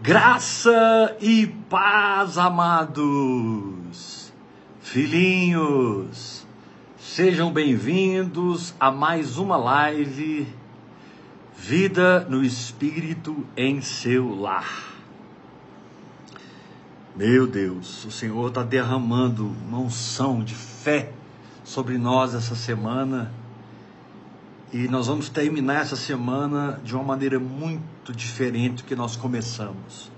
Graça e paz, amados, filhinhos, sejam bem-vindos a mais uma live Vida no Espírito em seu lar. Meu Deus, o Senhor está derramando uma unção de fé sobre nós essa semana e nós vamos terminar essa semana de uma maneira muito diferente do que nós começamos.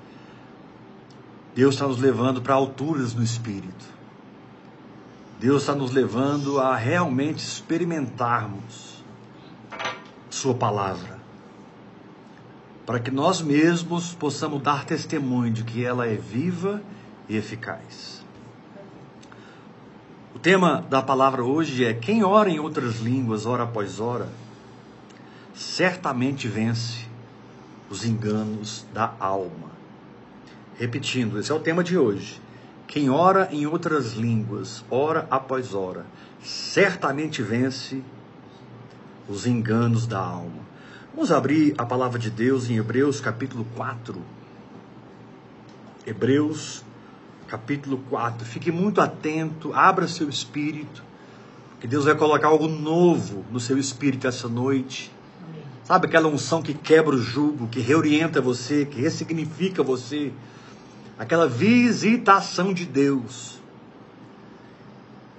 Deus está nos levando para alturas no Espírito. Deus está nos levando a realmente experimentarmos Sua palavra. Para que nós mesmos possamos dar testemunho de que ela é viva e eficaz. O tema da palavra hoje é: quem ora em outras línguas, hora após hora, certamente vence os enganos da alma. Repetindo, esse é o tema de hoje. Quem ora em outras línguas, hora após hora, certamente vence os enganos da alma. Vamos abrir a palavra de Deus em Hebreus capítulo 4. Hebreus capítulo 4. Fique muito atento, abra seu espírito, que Deus vai colocar algo novo no seu espírito essa noite. Sabe aquela unção que quebra o jugo, que reorienta você, que ressignifica você? Aquela visitação de Deus.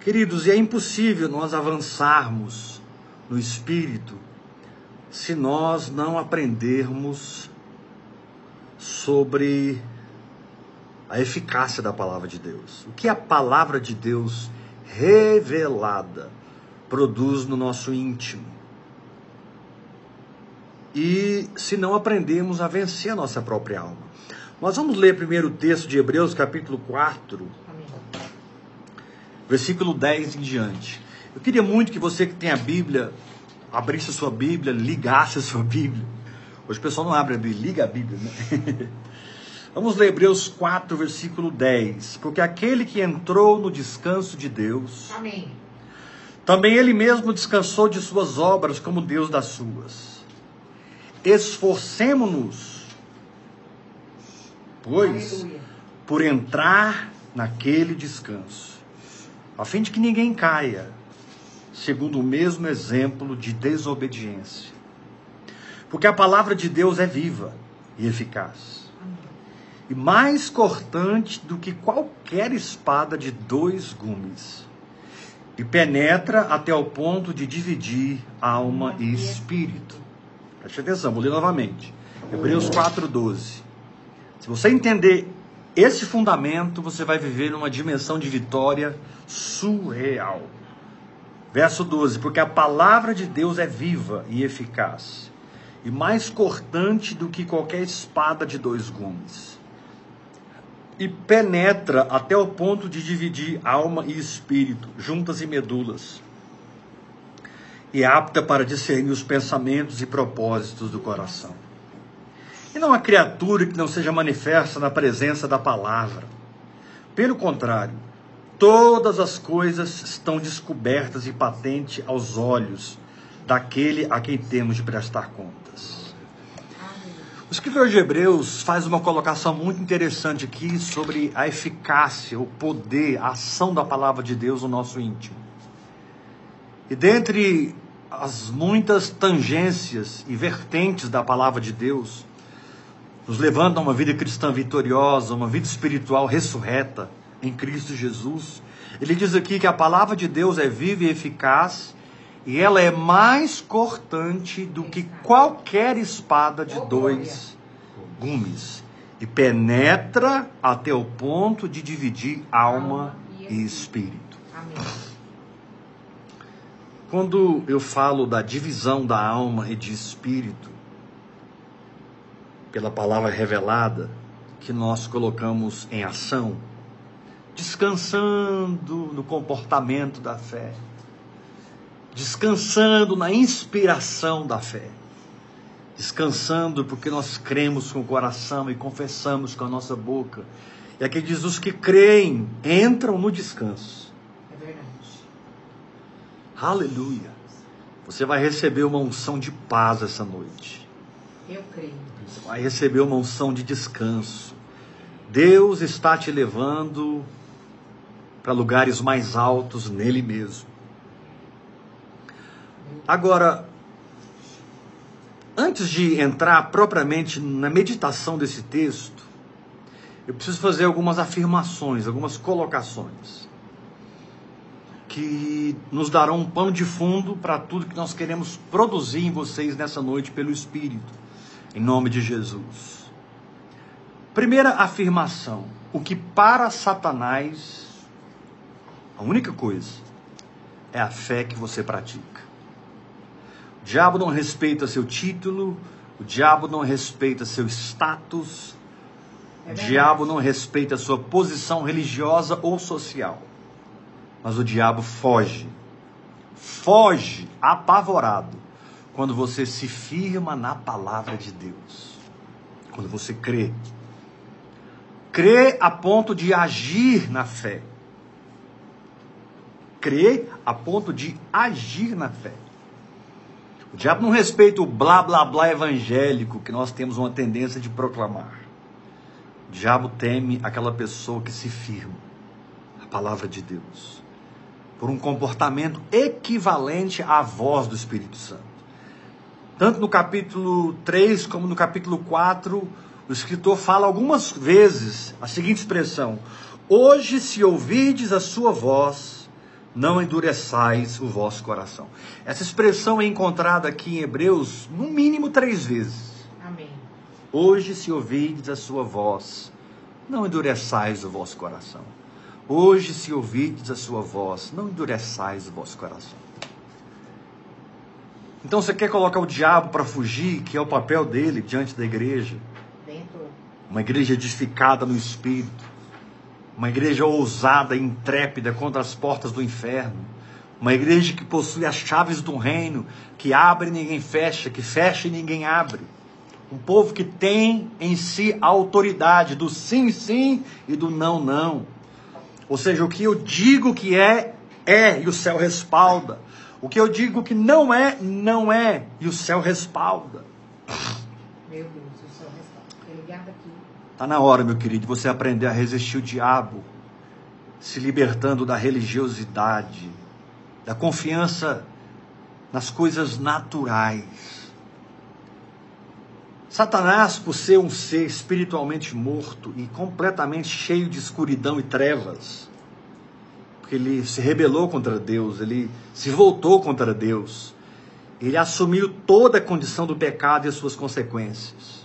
Queridos, e é impossível nós avançarmos no espírito se nós não aprendermos sobre a eficácia da palavra de Deus. O que a palavra de Deus revelada produz no nosso íntimo. E se não aprendemos a vencer a nossa própria alma. Nós vamos ler primeiro o texto de Hebreus, capítulo 4, versículo 10 em diante. Eu queria muito que você que tem a Bíblia, abrisse a sua Bíblia, ligasse a sua Bíblia. Hoje o pessoal não abre a Bíblia, liga a Bíblia, né? Vamos ler Hebreus 4, versículo 10. Porque aquele que entrou no descanso de Deus, Amém. também ele mesmo descansou de suas obras como Deus das suas. Esforcemo-nos, pois, Aleluia. por entrar naquele descanso, a fim de que ninguém caia, segundo o mesmo exemplo de desobediência. Porque a palavra de Deus é viva e eficaz e mais cortante do que qualquer espada de dois gumes, e penetra até o ponto de dividir alma e espírito. Preste atenção, vou ler novamente. Hebreus 4,12. Se você entender esse fundamento, você vai viver numa dimensão de vitória surreal. Verso 12: Porque a palavra de Deus é viva e eficaz, e mais cortante do que qualquer espada de dois gumes e penetra até o ponto de dividir alma e espírito, juntas e medulas, e apta para discernir os pensamentos e propósitos do coração. E não há criatura que não seja manifesta na presença da palavra. Pelo contrário, todas as coisas estão descobertas e patentes aos olhos daquele a quem temos de prestar contas. O escritor de Hebreus faz uma colocação muito interessante aqui sobre a eficácia, o poder, a ação da palavra de Deus no nosso íntimo. E dentre as muitas tangências e vertentes da palavra de Deus, nos levando a uma vida cristã vitoriosa, uma vida espiritual ressurreta em Cristo Jesus. Ele diz aqui que a palavra de Deus é viva e eficaz e ela é mais cortante do que qualquer espada de dois gumes e penetra até o ponto de dividir alma e espírito. Amém. Quando eu falo da divisão da alma e de espírito, pela palavra revelada, que nós colocamos em ação, descansando no comportamento da fé, descansando na inspiração da fé, descansando porque nós cremos com o coração e confessamos com a nossa boca. E aqui diz: os que creem entram no descanso. Aleluia. Você vai receber uma unção de paz essa noite. Eu creio. Vai receber uma unção de descanso. Deus está te levando para lugares mais altos nele mesmo. Agora, antes de entrar propriamente na meditação desse texto, eu preciso fazer algumas afirmações, algumas colocações que nos darão um pano de fundo para tudo que nós queremos produzir em vocês nessa noite pelo Espírito, em nome de Jesus. Primeira afirmação: o que para Satanás, a única coisa, é a fé que você pratica. O diabo não respeita seu título, o diabo não respeita seu status, É o diabo não respeita sua posição religiosa ou social. Mas o diabo foge. Foge apavorado quando você se firma na palavra de Deus. Quando você crê. Crê a ponto de agir na fé. Crê a ponto de agir na fé. O diabo não respeita o blá blá blá evangélico que nós temos uma tendência de proclamar. O diabo teme aquela pessoa que se firma a palavra de Deus por um comportamento equivalente à voz do Espírito Santo. Tanto no capítulo 3 como no capítulo 4, o escritor fala algumas vezes a seguinte expressão: Hoje, se ouvirdes a sua voz, não endureçais o vosso coração. Essa expressão é encontrada aqui em Hebreus no mínimo três vezes. Amém. Hoje, se ouvirdes a sua voz, não endureçais o vosso coração. Hoje, se ouvirdes a sua voz, não endureçais o vosso coração. Então, você quer colocar o diabo para fugir, que é o papel dele diante da igreja? Uma igreja edificada no espírito, uma igreja ousada e intrépida contra as portas do inferno, uma igreja que possui as chaves do reino, que abre e ninguém fecha, que fecha e ninguém abre. Um povo que tem em si a autoridade do sim, sim e do não, não. Ou seja, o que eu digo que é, é, e o céu respalda. O que eu digo que não é, não é, e o céu respalda. Meu Deus, o céu. Fiquei ligado aqui. Está na hora, meu querido, de você aprender a resistir o diabo, se libertando da religiosidade, da confiança nas coisas naturais. Satanás, por ser um ser espiritualmente morto e completamente cheio de escuridão e trevas, porque ele se rebelou contra Deus, ele se voltou contra Deus, ele assumiu toda a condição do pecado e as suas consequências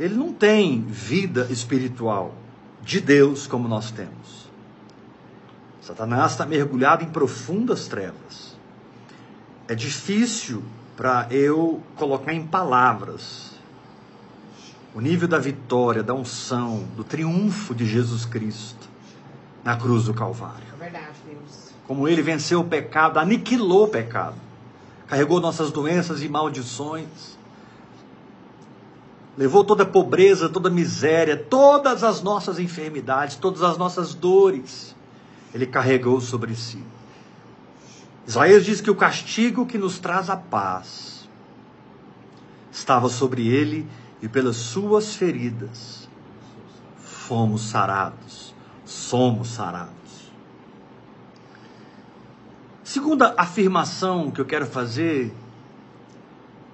ele não tem vida espiritual de Deus como nós temos. Satanás está mergulhado em profundas trevas. É difícil para eu colocar em palavras o nível da vitória, da unção, do triunfo de Jesus Cristo na cruz do Calvário. É verdade, Deus. Como ele venceu o pecado, aniquilou o pecado, carregou nossas doenças e maldições levou toda a pobreza, toda a miséria, todas as nossas enfermidades, todas as nossas dores, ele carregou sobre si. Isaías diz que o castigo que nos traz a paz estava sobre ele e pelas suas feridas fomos sarados, somos sarados. Segunda afirmação que eu quero fazer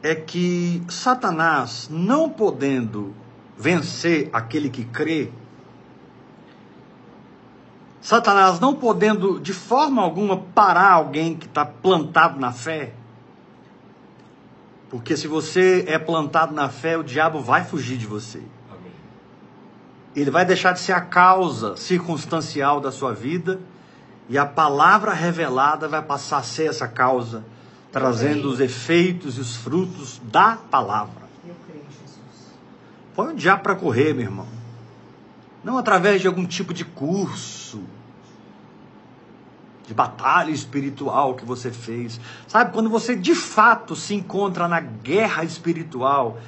é que Satanás, não podendo vencer aquele que crê, Satanás não podendo de forma alguma parar alguém que está plantado na fé, porque se você é plantado na fé, o diabo vai fugir de você. Ele vai deixar de ser a causa circunstancial da sua vida e a palavra revelada vai passar a ser essa causa trazendo os efeitos e os frutos da palavra. Eu creio, Jesus. Põe o diabo para correr, meu irmão. Não através de algum tipo de curso, de batalha espiritual que você fez. Sabe, quando você de fato se encontra na guerra espiritual,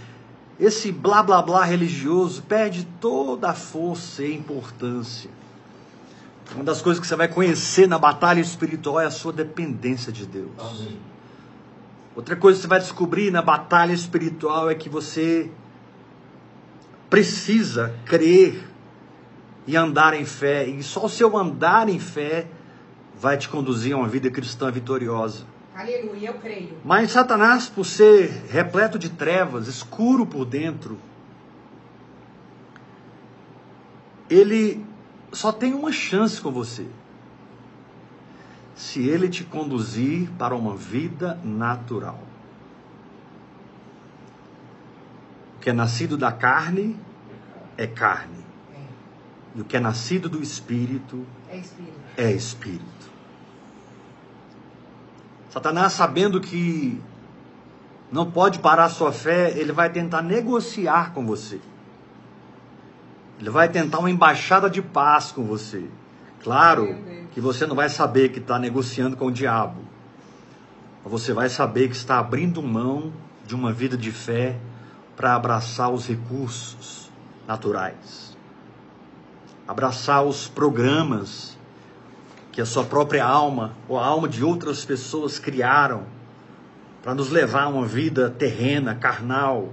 esse blá blá blá religioso perde toda a força e importância. Uma das coisas que você vai conhecer na batalha espiritual é a sua dependência de Deus. Amém. Outra coisa que você vai descobrir na batalha espiritual é que você precisa crer e andar em fé, e só o seu andar em fé vai te conduzir a uma vida cristã vitoriosa. Aleluia, eu creio. Mas Satanás, por ser repleto de trevas, escuro por dentro, ele só tem uma chance com você. Se ele te conduzir para uma vida natural. O que é nascido da carne é carne. É, E o que é nascido do espírito é espírito. é espírito. Satanás, sabendo que não pode parar sua fé, ele vai tentar negociar com você. Ele vai tentar uma embaixada de paz com você. Claro que você não vai saber que está negociando com o diabo. Mas você vai saber que está abrindo mão de uma vida de fé para abraçar os recursos naturais. Abraçar os programas que a sua própria alma ou a alma de outras pessoas criaram para nos levar a uma vida terrena, carnal.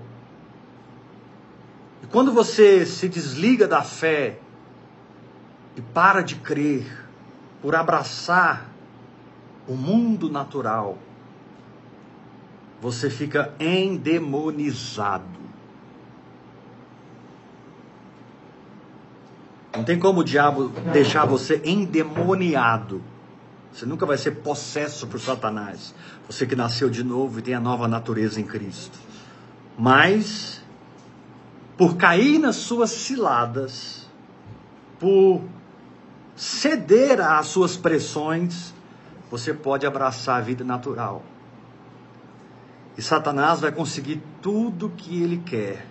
E quando você se desliga da fé e para de crer por abraçar o mundo natural, você fica endemonizado. Não tem como o diabo deixar você endemoniado. Você nunca vai ser possesso por Satanás. Você que nasceu de novo e tem a nova natureza em Cristo. Mas, por cair nas suas ciladas, por ceder às suas pressões, você pode abraçar a vida natural. E Satanás vai conseguir tudo que ele quer,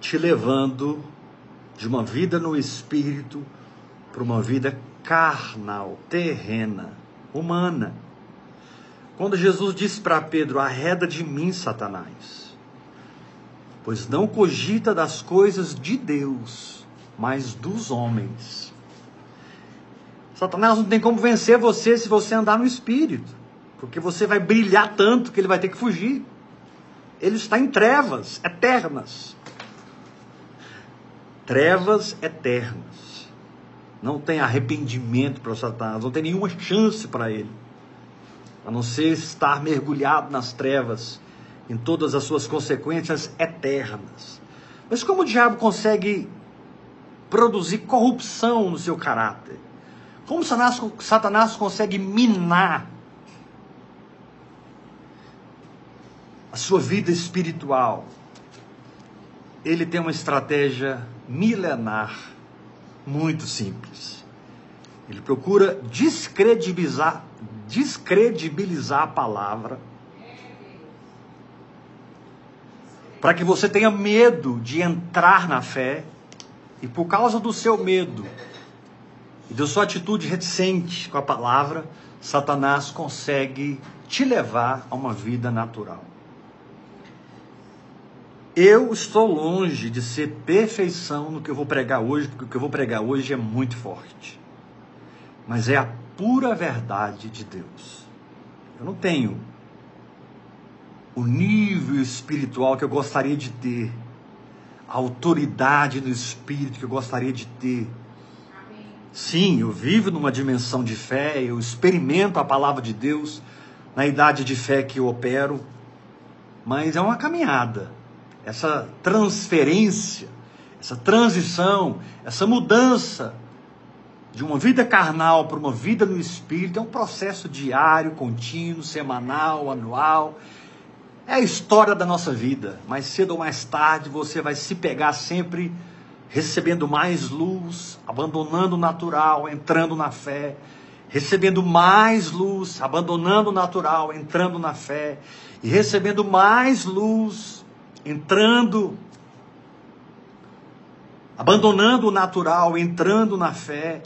te levando de uma vida no espírito para uma vida carnal, terrena, humana. Quando Jesus disse para Pedro: Arreda de mim, Satanás, pois não cogita das coisas de Deus, mas dos homens. Satanás não tem como vencer você se você andar no espírito, porque você vai brilhar tanto que ele vai ter que fugir. Ele está em trevas eternas trevas eternas. Não tem arrependimento para Satanás, não tem nenhuma chance para ele, a não ser estar mergulhado nas trevas, em todas as suas consequências eternas. Mas como o diabo consegue produzir corrupção no seu caráter? Como Satanás, Satanás consegue minar a sua vida espiritual? Ele tem uma estratégia milenar muito simples. Ele procura descredibilizar, descredibilizar a palavra para que você tenha medo de entrar na fé e por causa do seu medo e da sua atitude reticente com a palavra, Satanás consegue te levar a uma vida natural. Eu estou longe de ser perfeição no que eu vou pregar hoje, porque o que eu vou pregar hoje é muito forte. Mas é a pura verdade de Deus. Eu não tenho o nível espiritual que eu gostaria de ter, a autoridade do espírito que eu gostaria de ter. Sim, eu vivo numa dimensão de fé, eu experimento a palavra de Deus na idade de fé que eu opero, mas é uma caminhada essa transferência, essa transição, essa mudança de uma vida carnal para uma vida no espírito é um processo diário, contínuo, semanal, anual. É a história da nossa vida. Mais cedo ou mais tarde você vai se pegar sempre recebendo mais luz, abandonando o natural, entrando na fé, recebendo mais luz, abandonando o natural, entrando na fé, e recebendo mais luz, entrando, abandonando o natural, entrando na fé.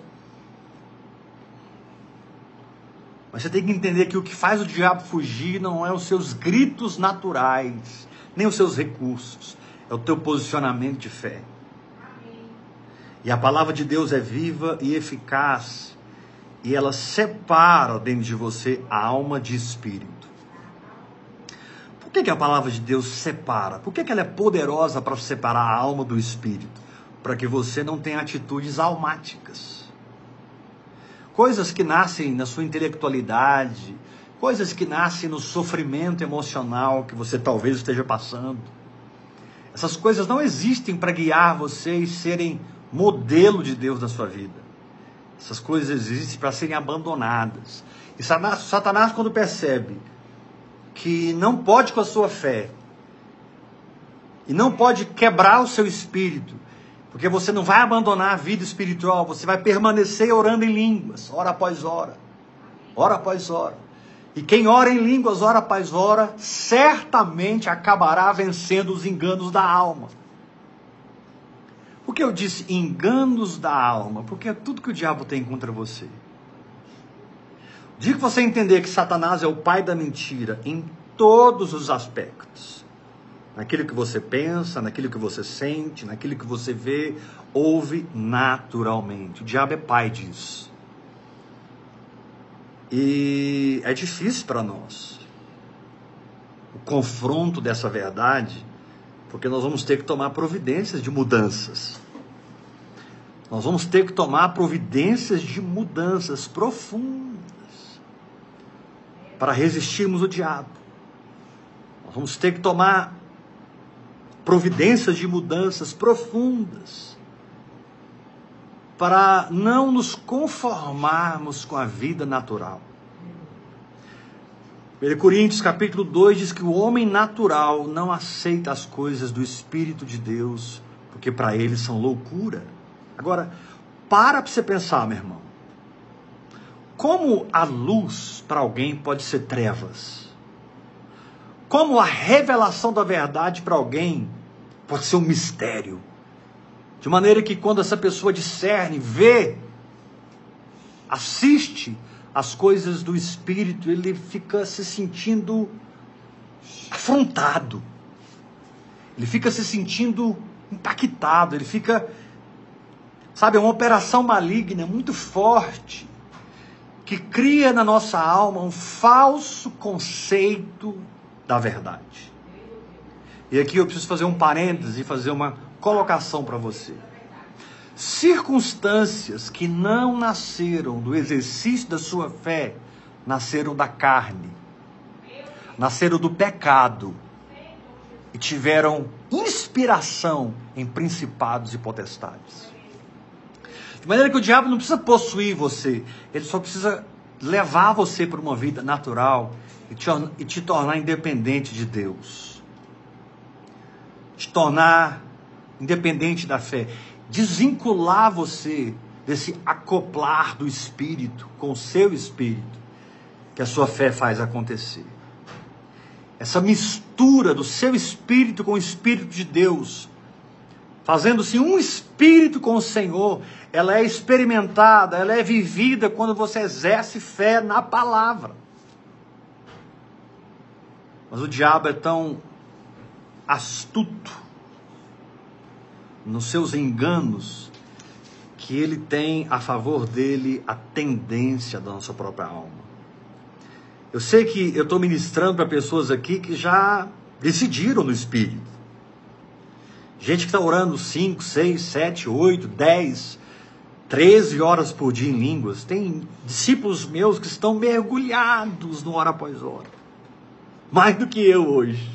Mas você tem que entender que o que faz o diabo fugir não é os seus gritos naturais, nem os seus recursos, é o teu posicionamento de fé. E a palavra de Deus é viva e eficaz e ela separa dentro de você a alma de espírito. Por que, que a palavra de Deus separa? Por que, que ela é poderosa para separar a alma do espírito? Para que você não tenha atitudes almáticas. Coisas que nascem na sua intelectualidade, coisas que nascem no sofrimento emocional que você talvez esteja passando. Essas coisas não existem para guiar você e serem modelo de Deus na sua vida. Essas coisas existem para serem abandonadas. E Satanás, quando percebe que não pode com a sua fé, e não pode quebrar o seu espírito, porque você não vai abandonar a vida espiritual, você vai permanecer orando em línguas, hora após hora, hora após hora. E quem ora em línguas, hora após hora, certamente acabará vencendo os enganos da alma. Por que eu disse enganos da alma? Porque é tudo que o diabo tem contra você. Dia que você entender que Satanás é o pai da mentira em todos os aspectos, naquilo que você pensa, naquilo que você sente, naquilo que você vê, ouve naturalmente. O diabo é pai disso. E é difícil para nós o confronto dessa verdade porque nós vamos ter que tomar providências de mudanças. Nós vamos ter que tomar providências de mudanças profundas para resistirmos o diabo. Nós vamos ter que tomar providências de mudanças profundas para não nos conformarmos com a vida natural. 1 Coríntios capítulo 2 diz que o homem natural não aceita as coisas do Espírito de Deus, porque para ele são loucura. Agora, para para você pensar, meu irmão. Como a luz para alguém pode ser trevas? Como a revelação da verdade para alguém pode ser um mistério? De maneira que quando essa pessoa discerne, vê, assiste, as coisas do espírito, ele fica se sentindo afrontado. Ele fica se sentindo impactado, ele fica sabe, é uma operação maligna muito forte que cria na nossa alma um falso conceito da verdade. E aqui eu preciso fazer um parêntese e fazer uma colocação para você circunstâncias que não nasceram do exercício da sua fé, nasceram da carne, nasceram do pecado e tiveram inspiração em principados e potestades. De maneira que o diabo não precisa possuir você, ele só precisa levar você para uma vida natural e te, e te tornar independente de Deus. Te tornar independente da fé desvincular você desse acoplar do espírito com o seu espírito, que a sua fé faz acontecer. Essa mistura do seu espírito com o espírito de Deus, fazendo-se um espírito com o Senhor, ela é experimentada, ela é vivida quando você exerce fé na palavra. Mas o diabo é tão astuto nos seus enganos, que ele tem a favor dele a tendência da nossa própria alma. Eu sei que eu estou ministrando para pessoas aqui que já decidiram no Espírito. Gente que está orando 5, 6, 7, 8, 10, 13 horas por dia em línguas. Tem discípulos meus que estão mergulhados no hora após hora. Mais do que eu hoje.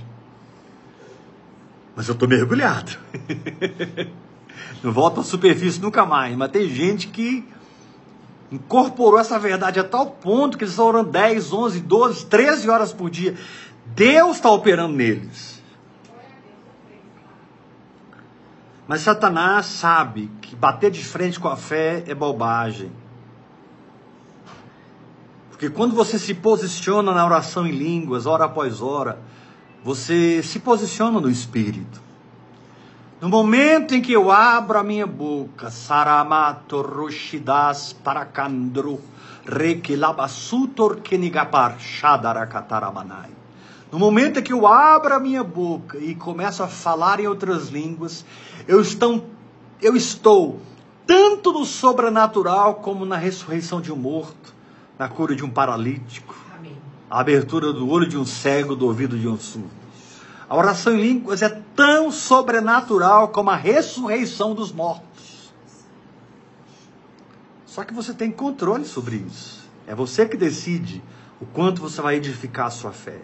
Mas eu estou mergulhado. Não volto à superfície nunca mais. Mas tem gente que incorporou essa verdade a tal ponto que eles estão orando 10, 11, 12, 13 horas por dia. Deus está operando neles. Mas Satanás sabe que bater de frente com a fé é bobagem. Porque quando você se posiciona na oração em línguas, hora após hora, você se posiciona no espírito. No momento em que eu abro a minha boca, Saramato Roshidas Parakandru Rekilabasutor Kenigapar Shadarakataramanai. No momento em que eu abro a minha boca e começo a falar em outras línguas, eu estou, eu estou tanto no sobrenatural como na ressurreição de um morto, na cura de um paralítico, Amém. a abertura do olho de um cego, do ouvido de um surdo. A oração em línguas é tão sobrenatural como a ressurreição dos mortos. Só que você tem controle sobre isso. É você que decide o quanto você vai edificar a sua fé,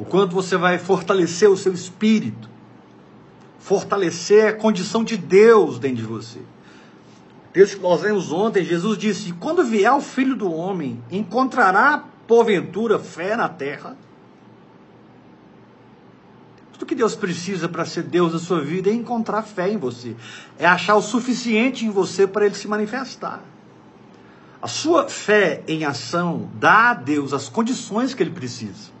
o quanto você vai fortalecer o seu espírito, fortalecer a condição de Deus dentro de você. Texto que nós lemos ontem, Jesus disse: Quando vier o filho do homem, encontrará porventura fé na terra? Tudo que Deus precisa para ser Deus da sua vida é encontrar fé em você, é achar o suficiente em você para ele se manifestar. A sua fé em ação dá a Deus as condições que ele precisa.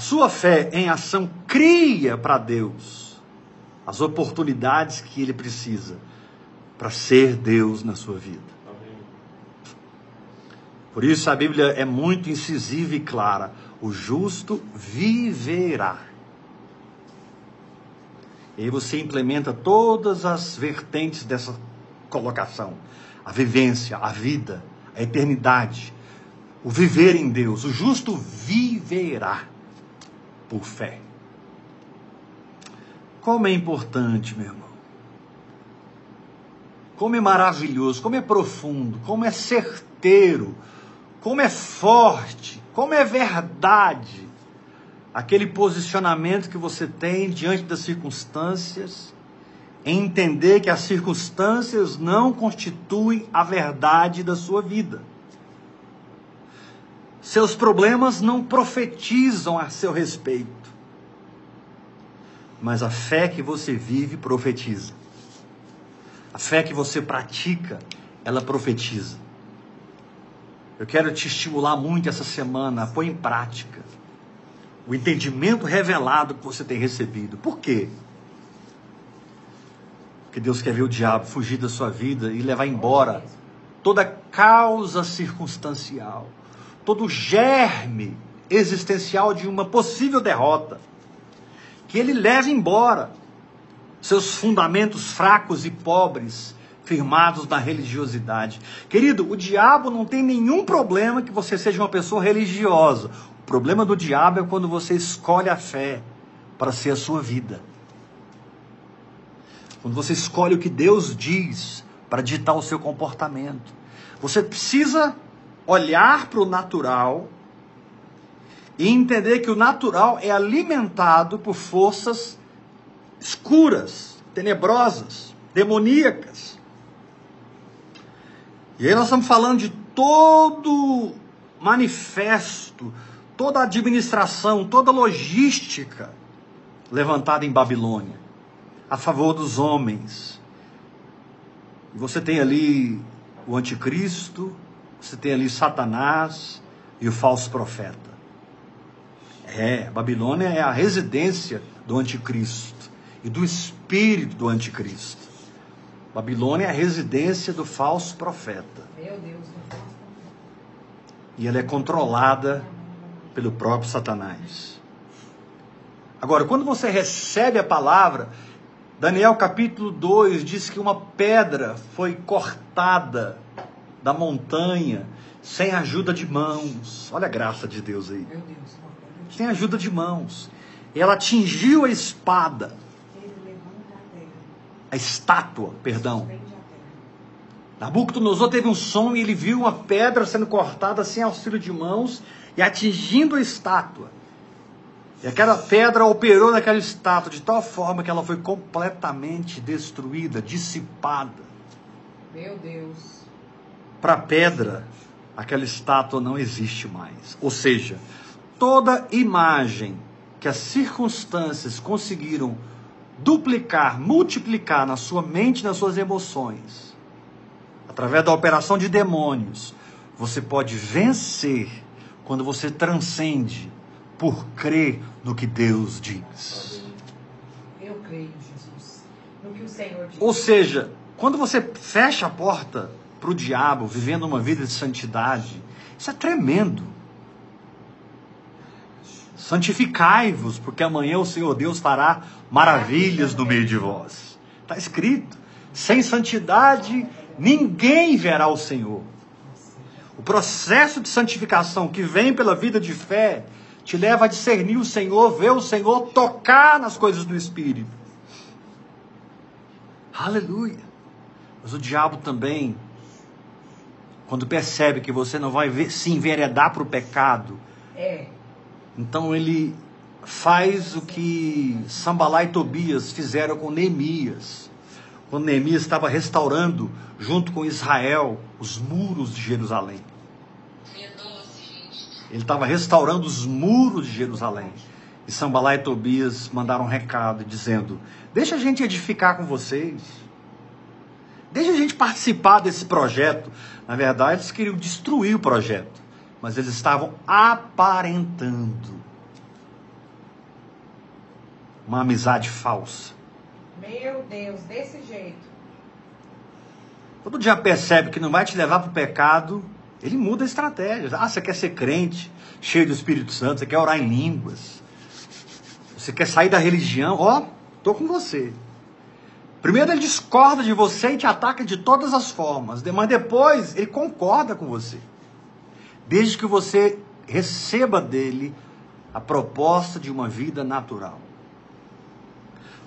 A sua fé em ação cria para Deus as oportunidades que ele precisa para ser Deus na sua vida. Por isso a Bíblia é muito incisiva e clara: o justo viverá. E aí você implementa todas as vertentes dessa colocação: a vivência, a vida, a eternidade, o viver em Deus. O justo viverá por fé. Como é importante, meu irmão. Como é maravilhoso, como é profundo, como é certeiro, como é forte, como é verdade aquele posicionamento que você tem diante das circunstâncias, em entender que as circunstâncias não constituem a verdade da sua vida. Seus problemas não profetizam a seu respeito, mas a fé que você vive profetiza. A fé que você pratica, ela profetiza. Eu quero te estimular muito essa semana pôr em prática o entendimento revelado que você tem recebido. Por quê? Porque Deus quer ver o diabo fugir da sua vida e levar embora toda causa circunstancial, todo germe existencial de uma possível derrota. Que ele leve embora seus fundamentos fracos e pobres, firmados na religiosidade. Querido, o diabo não tem nenhum problema que você seja uma pessoa religiosa. O problema do diabo é quando você escolhe a fé para ser a sua vida. Quando você escolhe o que Deus diz para ditar o seu comportamento. Você precisa olhar para o natural e entender que o natural é alimentado por forças escuras, tenebrosas, demoníacas. E aí nós estamos falando de todo manifesto, toda administração, toda logística levantada em Babilônia a favor dos homens. Você tem ali o anticristo, você tem ali Satanás e o falso profeta. É, Babilônia é a residência do anticristo e do espírito do anticristo. Babilônia é a residência do falso profeta. Meu Deus. E ela é controlada pelo próprio Satanás. Agora, quando você recebe a palavra, Daniel capítulo 2 diz que uma pedra foi cortada da montanha sem ajuda de mãos. Olha a graça de Deus aí. Sem ajuda de mãos. Ela atingiu a espada, a estátua, perdão. Nabucodonosor teve um sonho e ele viu uma pedra sendo cortada sem auxílio de mãos e atingindo a estátua. E aquela pedra operou naquela estátua de tal forma que ela foi completamente destruída, dissipada. Meu Deus. Para a pedra, aquela estátua não existe mais. Ou seja, toda imagem que as circunstâncias conseguiram duplicar, multiplicar na sua mente, nas suas emoções, através da operação de demônios, você pode vencer quando você transcende por crer no que Deus diz. Eu creio, Jesus. No que o Senhor diz. Ou seja, quando você fecha a porta para o diabo, vivendo uma vida de santidade, isso é tremendo. Santificai-vos, porque amanhã o Senhor Deus fará maravilhas no meio de vós. Está escrito. Sem santidade, ninguém verá o Senhor. O processo de santificação que vem pela vida de fé te leva a discernir o Senhor, ver o Senhor, tocar nas coisas do Espírito. Aleluia. Mas o diabo também, quando percebe que você não vai ver, se enveredar para o pecado, É. então ele faz o que Sambalá e Tobias fizeram com Neemias. Quando Neemias estava restaurando, junto com Israel, os muros de Jerusalém. Ele estava restaurando os muros de Jerusalém. E Sambalá e Tobias mandaram um recado dizendo: Deixa a gente edificar com vocês. Deixa a gente participar desse projeto. Na verdade, eles queriam destruir o projeto. Mas eles estavam aparentando uma amizade falsa. Meu Deus, desse jeito. Quando o diabo percebe que não vai te levar para o pecado, ele muda a estratégia. Ah, você quer ser crente, cheio do Espírito Santo, você quer orar em línguas, você quer sair da religião, ó, tô com você. Primeiro ele discorda de você e te ataca de todas as formas, mas depois ele concorda com você. Desde que você receba dele a proposta de uma vida natural.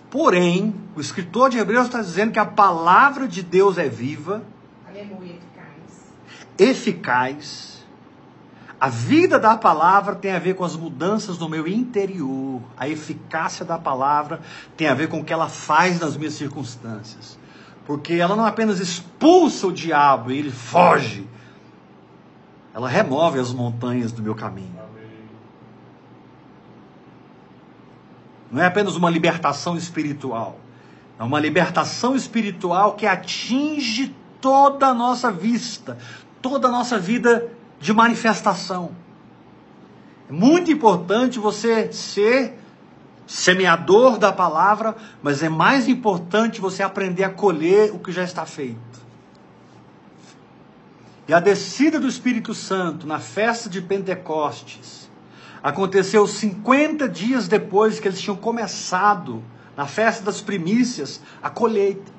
Porém, o escritor de Hebreus está dizendo que a palavra de Deus é viva, Aleluia, eficaz. eficaz. A vida da palavra tem a ver com as mudanças no meu interior. A eficácia da palavra tem a ver com o que ela faz nas minhas circunstâncias. Porque ela não apenas expulsa o diabo e ele foge, ela remove as montanhas do meu caminho. Não é apenas uma libertação espiritual. É uma libertação espiritual que atinge toda a nossa vista, toda a nossa vida de manifestação. É muito importante você ser semeador da palavra, mas é mais importante você aprender a colher o que já está feito. E a descida do Espírito Santo na festa de Pentecostes aconteceu 50 dias depois que eles tinham começado, na festa das primícias, a colheita.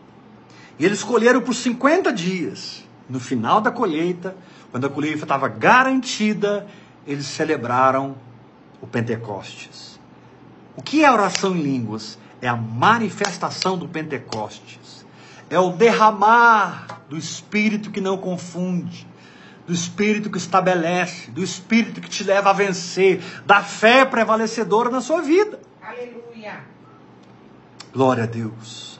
E eles colheram por 50 dias. No final da colheita, quando a colheita estava garantida, eles celebraram o Pentecostes. O que é a oração em línguas? É a manifestação do Pentecostes. É o derramar do Espírito que não confunde do Espírito que estabelece, do Espírito que te leva a vencer, da fé prevalecedora na sua vida. Aleluia. Glória a Deus.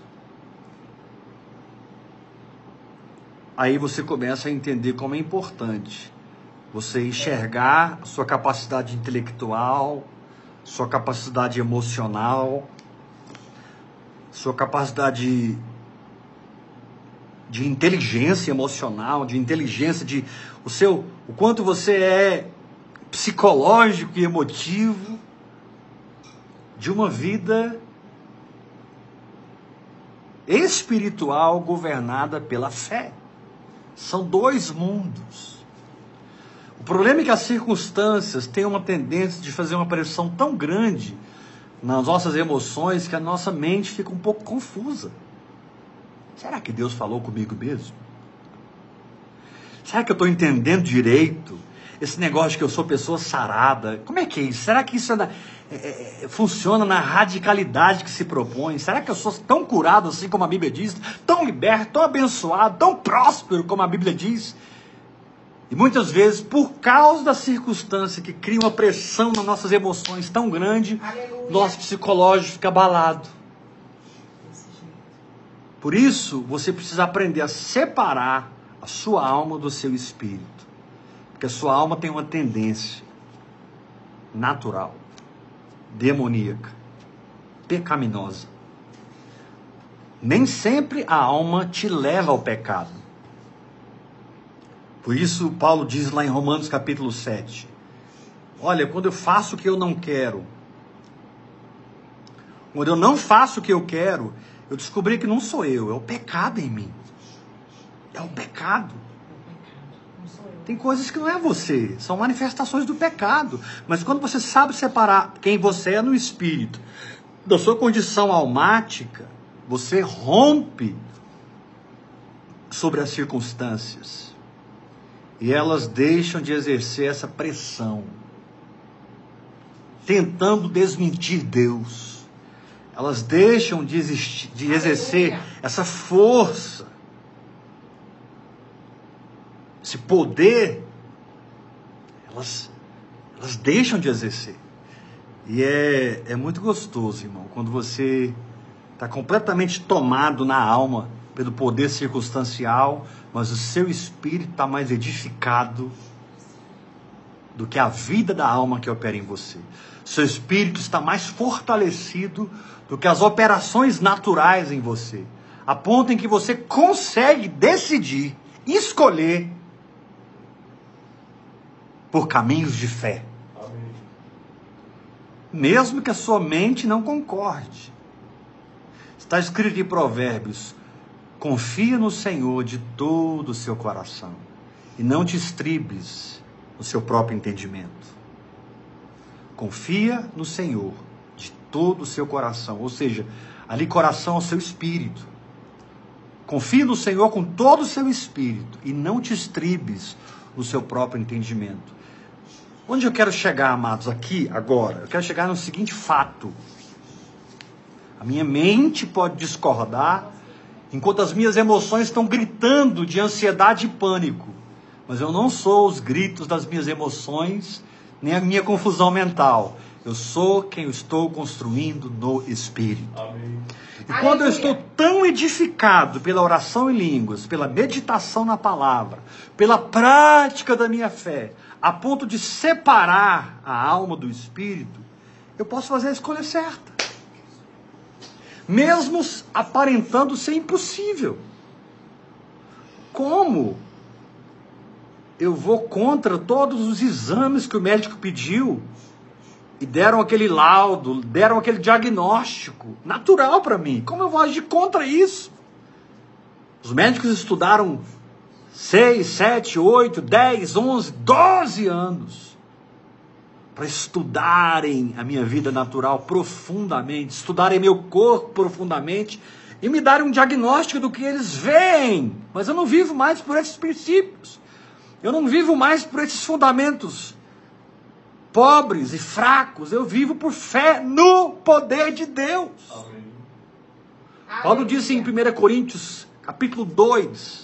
Aí você começa a entender como é importante você enxergar sua capacidade intelectual, sua capacidade emocional, sua capacidade de inteligência emocional, de inteligência de o seu, o quanto você é psicológico e emotivo de uma vida espiritual governada pela fé. São dois mundos. O problema é que as circunstâncias têm uma tendência de fazer uma pressão tão grande nas nossas emoções que a nossa mente fica um pouco confusa. Será que Deus falou comigo mesmo? Será que eu estou entendendo direito esse negócio que eu sou pessoa sarada? Como é que é isso? Será que isso é na, é, é, funciona na radicalidade que se propõe? Será que eu sou tão curado assim como a Bíblia diz? Tão liberto, tão abençoado, tão próspero como a Bíblia diz? E muitas vezes, por causa da circunstância que cria uma pressão nas nossas emoções tão grande, Aleluia. nosso psicológico fica abalado. Por isso, você precisa aprender a separar a sua alma do seu espírito. Porque a sua alma tem uma tendência natural, demoníaca, pecaminosa. Nem sempre a alma te leva ao pecado. Por isso, Paulo diz lá em Romanos capítulo 7: Olha, quando eu faço o que eu não quero, quando eu não faço o que eu quero, eu descobri que não sou eu, é o pecado em mim. É o pecado. Tem coisas que não é você, são manifestações do pecado. Mas quando você sabe separar quem você é no espírito da sua condição almática, você rompe sobre as circunstâncias. E elas deixam de exercer essa pressão, tentando desmentir Deus. Elas deixam de, existir, de exercer essa força, esse poder. Elas, elas deixam de exercer. E é, é muito gostoso, irmão, quando você está completamente tomado na alma pelo poder circunstancial, mas o seu espírito está mais edificado do que a vida da alma que opera em você. Seu espírito está mais fortalecido do que as operações naturais em você, a ponto em que você consegue decidir, escolher por caminhos de fé. Amém. Mesmo que a sua mente não concorde. Está escrito em Provérbios: confia no Senhor de todo o seu coração e não te estribes no seu próprio entendimento. Confia no Senhor de todo o seu coração, ou seja, ali coração é o seu espírito. Confia no Senhor com todo o seu espírito e não te estribes no seu próprio entendimento. Onde eu quero chegar, amados, aqui, agora? Eu quero chegar no seguinte fato. A minha mente pode discordar, enquanto as minhas emoções estão gritando de ansiedade e pânico. Mas eu não sou os gritos das minhas emoções, nem a minha confusão mental. Eu sou quem eu estou construindo no Espírito. Amém. E quando eu estou tão edificado pela oração em línguas, pela meditação na palavra, pela prática da minha fé, a ponto de separar a alma do espírito, eu posso fazer a escolha certa mesmo aparentando ser impossível. Como eu vou contra todos os exames que o médico pediu e deram aquele laudo, deram aquele diagnóstico natural para mim? Como eu vou agir contra isso? Os médicos estudaram 6, 7, 8, 10, 11, 12 anos para estudarem a minha vida natural profundamente, estudarem meu corpo profundamente e me darem um diagnóstico do que eles veem. Mas eu não vivo mais por esses princípios. Eu não vivo mais por esses fundamentos pobres e fracos. Eu vivo por fé no poder de Deus. Amém. Paulo disse em 1 Coríntios, capítulo 2: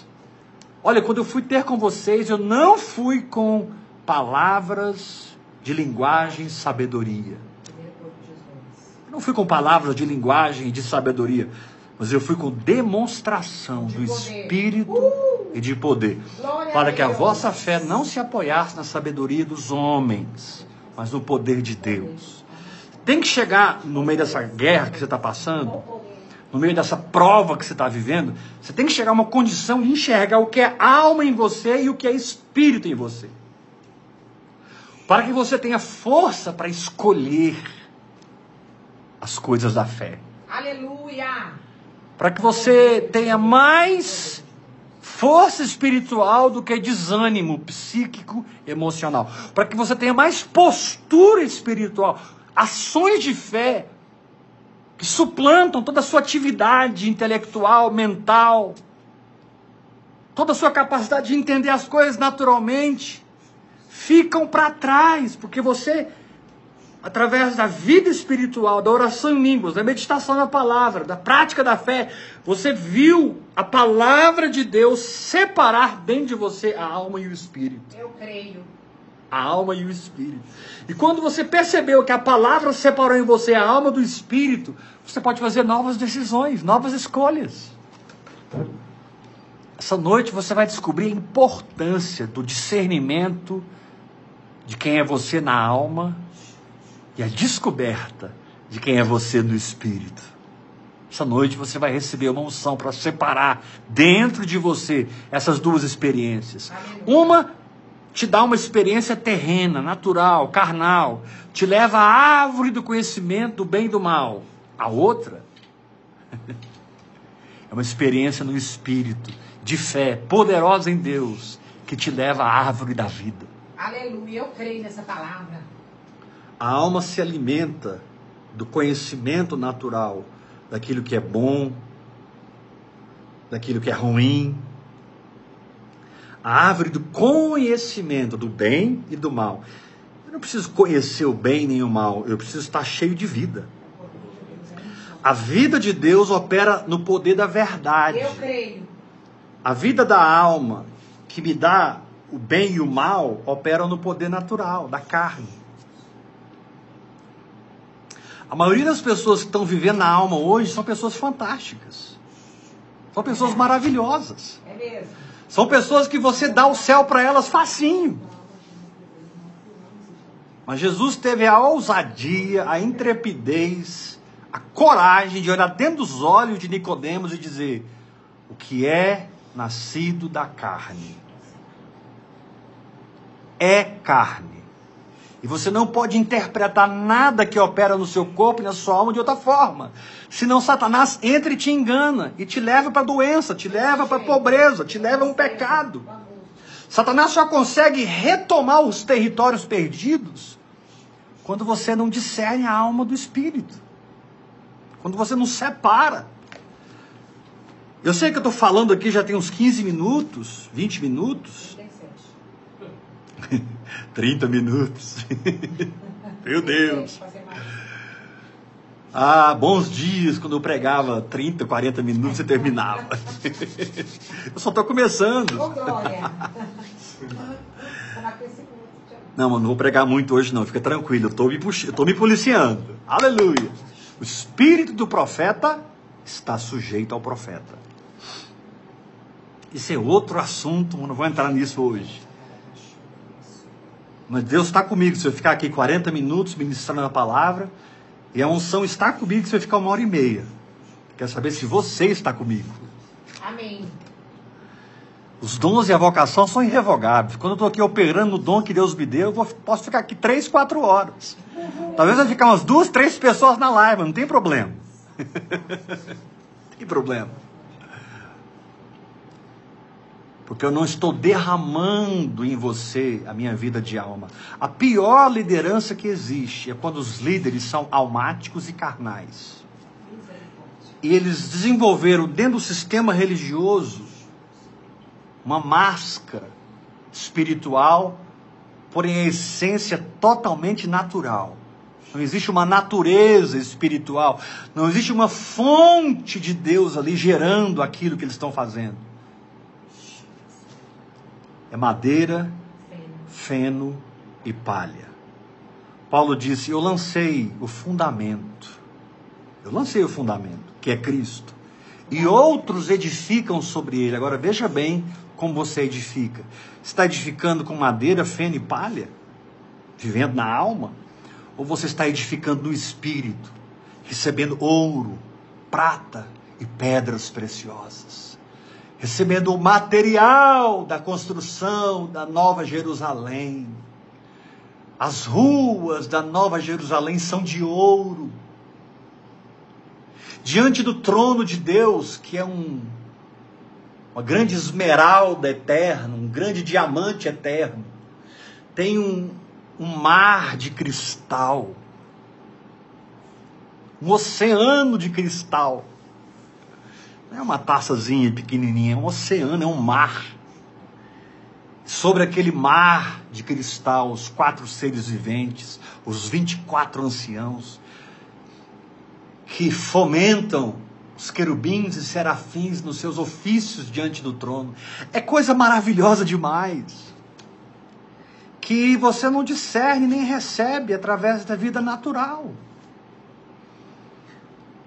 Olha, quando eu fui ter com vocês, eu não fui com palavras de linguagem e sabedoria. Eu não fui com palavras de linguagem e de sabedoria, mas eu fui com demonstração de do poder. Espírito uh! e de poder, Glória para que a vossa fé não se apoiasse na sabedoria dos homens, mas no poder de Deus. Tem que chegar no meio dessa guerra que você está passando, no meio dessa prova que você está vivendo, você tem que chegar a uma condição de enxergar o que é alma em você e o que é espírito em você para que você tenha força para escolher as coisas da fé. Aleluia! Para que você tenha mais força espiritual do que desânimo psíquico, emocional. Para que você tenha mais postura espiritual, ações de fé que suplantam toda a sua atividade intelectual, mental, toda a sua capacidade de entender as coisas naturalmente ficam para trás, porque você, através da vida espiritual, da oração em línguas, da meditação na palavra, da prática da fé, você viu a palavra de Deus separar dentro de você a alma e o espírito. Eu creio. A alma e o espírito. E quando você percebeu que a palavra separou em você a alma do espírito, você pode fazer novas decisões, novas escolhas. Essa noite você vai descobrir a importância do discernimento de quem é você na alma e a descoberta de quem é você no espírito. Essa noite você vai receber uma unção para separar dentro de você essas duas experiências. Uma te dá uma experiência terrena, natural, carnal, te leva à árvore do conhecimento do bem e do mal. A outra é uma experiência no espírito, de fé, poderosa em Deus, que te leva à árvore da vida. Aleluia, eu creio nessa palavra. A alma se alimenta do conhecimento natural, daquilo que é bom, daquilo que é ruim, A árvore do conhecimento do bem e do mal. Eu não preciso conhecer o bem nem o mal, eu preciso estar cheio de vida. A vida de Deus opera no poder da verdade. Eu creio. A vida da alma, que me dá o bem e o mal, opera no poder natural, da carne. A maioria das pessoas que estão vivendo na alma hoje são pessoas fantásticas. São pessoas maravilhosas. É mesmo. São pessoas que você dá o céu para elas facinho. Mas Jesus teve a ousadia, a intrepidez, a coragem de olhar dentro dos olhos de Nicodemos e dizer: o que é nascido da carne é carne. E você não pode interpretar nada que opera no seu corpo e na sua alma de outra forma. Senão Satanás entra e te engana e te leva para a doença, te leva para a pobreza, te leva a um pecado. Satanás só consegue retomar os territórios perdidos quando você não discerne a alma do espírito. Quando você não separa. Eu sei que eu estou falando aqui já tem uns 15 minutos, 20 minutos. 30 minutos. Meu Deus. Ah, bons dias quando eu pregava 30, 40 minutos e terminava. Eu só estou começando. Não, mas não vou pregar muito hoje não, fica tranquilo, eu estou me, pux... eu tô me policiando. Aleluia. O espírito do profeta está sujeito ao profeta. Isso é outro assunto, não vou entrar nisso hoje. Mas Deus está comigo. Se eu ficar aqui 40 minutos ministrando a palavra, e a unção está comigo, se eu ficar uma hora e meia. Quer saber se você está comigo. Amém. Os dons e a vocação são irrevogáveis. Quando eu estou aqui operando o dom que Deus me deu, eu vou, posso ficar aqui três, quatro horas. Talvez vai ficar umas duas, três pessoas na live, não tem problema. tem problema. Porque eu não estou derramando em você a minha vida de alma. A pior liderança que existe é quando os líderes são almáticos e carnais. E eles desenvolveram dentro do sistema religioso uma máscara espiritual, porém a essência totalmente natural. Não existe uma natureza espiritual, não existe uma fonte de Deus ali gerando aquilo que eles estão fazendo é madeira, feno e palha. Paulo disse: Eu lancei o fundamento. Eu lancei o fundamento, que é Cristo. E outros edificam sobre ele. Agora veja bem como você edifica. Está edificando com madeira, feno e palha? Vivendo na alma? Ou você está edificando no espírito, recebendo ouro, prata e pedras preciosas? Recebendo o material da construção da Nova Jerusalém. As ruas da Nova Jerusalém são de ouro. Diante do trono de Deus, que é um, uma grande esmeralda eterna, um grande diamante eterno, tem um, um mar de cristal, um oceano de cristal não é uma taçazinha pequenininha, é um oceano, é um mar. Sobre aquele mar de cristal, os quatro seres viventes, os 24 anciãos, que fomentam os querubins e serafins nos seus ofícios diante do trono. É coisa maravilhosa demais. Que você não discerne nem recebe através da vida natural.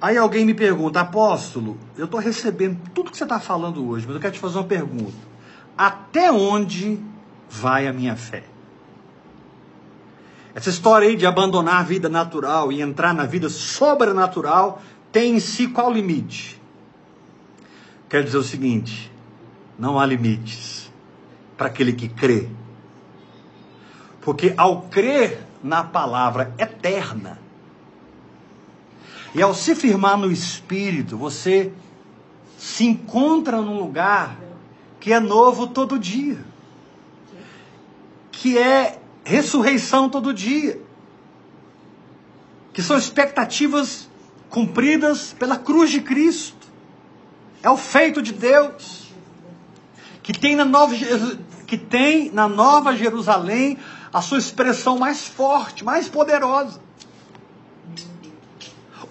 Aí alguém me pergunta, apóstolo, eu estou recebendo tudo que você está falando hoje, mas eu quero te fazer uma pergunta. Até onde vai a minha fé? Essa história aí de abandonar a vida natural e entrar na vida sobrenatural tem em si qual limite? Quer dizer o seguinte: não há limites para aquele que crê. Porque ao crer na palavra eterna, e ao se firmar no Espírito, você se encontra num lugar que é novo todo dia, que é ressurreição todo dia, que são expectativas cumpridas pela cruz de Cristo, é o feito de Deus, que tem na Nova, que tem na Nova Jerusalém a sua expressão mais forte, mais poderosa.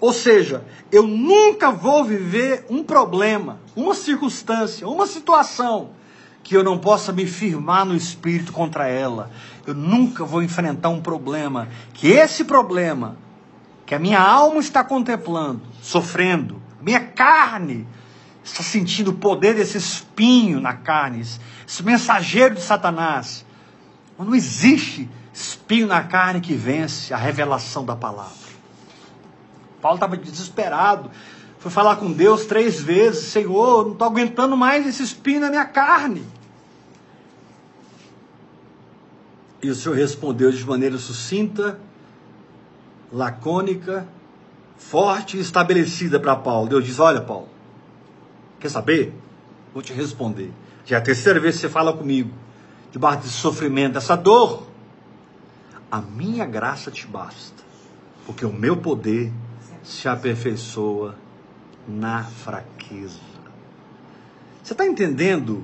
Ou seja, eu nunca vou viver um problema, uma circunstância, uma situação que eu não possa me firmar no espírito contra ela. Eu nunca vou enfrentar um problema que esse problema que a minha alma está contemplando, sofrendo, minha carne está sentindo o poder desse espinho na carne, esse mensageiro de Satanás. Não existe espinho na carne que vence a revelação da palavra. Paulo estava desesperado. Foi falar com Deus três vezes: Senhor, não estou aguentando mais esse espinho na minha carne. E o Senhor respondeu de maneira sucinta, lacônica, forte e estabelecida para Paulo. Deus diz: Olha, Paulo, quer saber? Vou te responder. Já é a terceira vez que você fala comigo, debaixo desse sofrimento, dessa dor. A minha graça te basta, porque o meu poder se aperfeiçoa na fraqueza. Você está entendendo?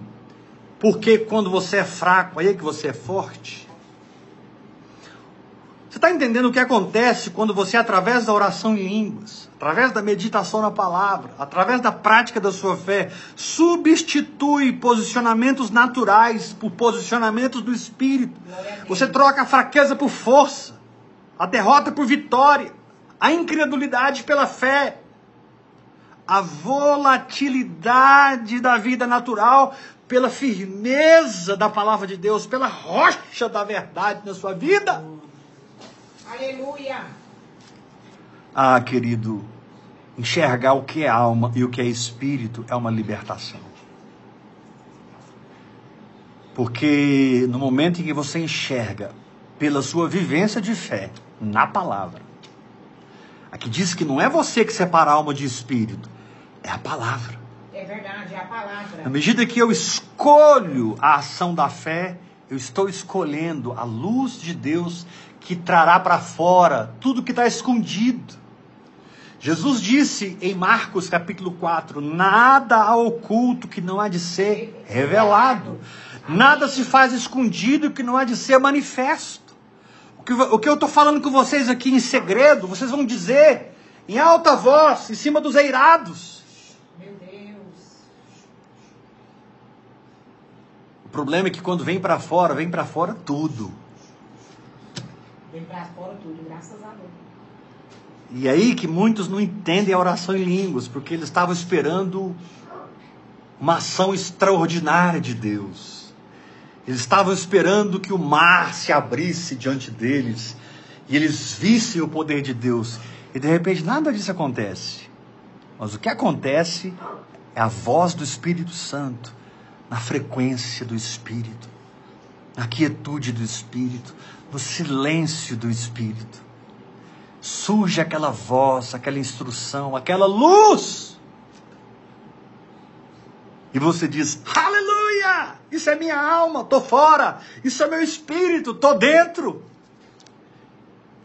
Porque quando você é fraco, aí é que você é forte. Você está entendendo o que acontece quando você, através da oração em línguas, através da meditação na palavra, através da prática da sua fé, substitui posicionamentos naturais por posicionamentos do espírito? Você troca a fraqueza por força, a derrota por vitória a incredulidade pela fé, a volatilidade da vida natural pela firmeza da palavra de Deus, pela rocha da verdade na sua vida. Aleluia. Ah, querido, enxergar o que é alma e o que é espírito é uma libertação. Porque no momento em que você enxerga pela sua vivência de fé na palavra, Aqui diz que não é você que separa alma de espírito, é a palavra. É verdade, é a palavra. Na medida que eu escolho a ação da fé, eu estou escolhendo a luz de Deus que trará para fora tudo que está escondido. Jesus disse em Marcos capítulo 4: Nada há oculto que não há de ser revelado, nada se faz escondido que não há de ser manifesto que, o que eu estou falando com vocês aqui em segredo, vocês vão dizer em alta voz, em cima dos eirados. Meu Deus. O problema é que quando vem para fora, vem para fora tudo. Vem para fora tudo, graças a Deus. E aí que muitos não entendem a oração em línguas, porque eles estavam esperando uma ação extraordinária de Deus. Eles estavam esperando que o mar se abrisse diante deles e eles vissem o poder de Deus. E de repente nada disso acontece. Mas o que acontece é a voz do Espírito Santo, na frequência do Espírito, na quietude do Espírito, no silêncio do Espírito. Surge aquela voz, aquela instrução, aquela luz. E você diz: Aleluia! Isso é minha alma, tô fora. Isso é meu espírito, tô dentro.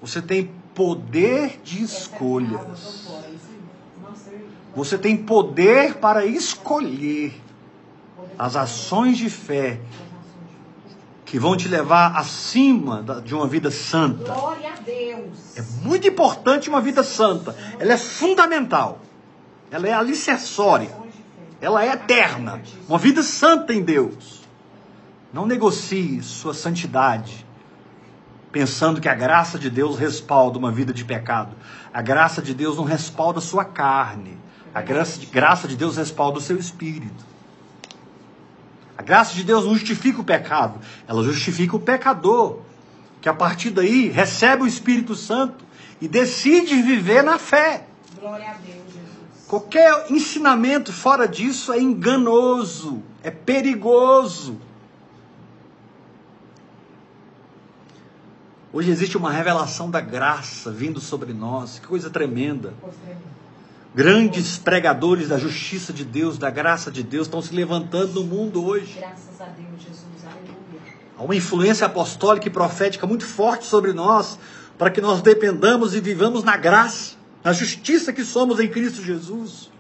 Você tem poder de escolhas. Você tem poder para escolher as ações de fé que vão te levar acima de uma vida santa. Glória a Deus. É muito importante uma vida santa. Ela é fundamental. Ela é alicerçória. Ela é eterna. Uma vida santa em Deus. Não negocie sua santidade pensando que a graça de Deus respalda uma vida de pecado. A graça de Deus não respalda a sua carne. A graça de, graça de Deus respalda o seu espírito. A graça de Deus não justifica o pecado, ela justifica o pecador, que a partir daí recebe o Espírito Santo e decide viver na fé. Glória a Deus. Qualquer ensinamento fora disso é enganoso, é perigoso. Hoje existe uma revelação da graça vindo sobre nós, que coisa tremenda. Grandes pregadores da justiça de Deus, da graça de Deus, estão se levantando no mundo hoje. Graças a Deus, Jesus, aleluia. Há uma influência apostólica e profética muito forte sobre nós, para que nós dependamos e vivamos na graça na justiça que somos em Cristo Jesus.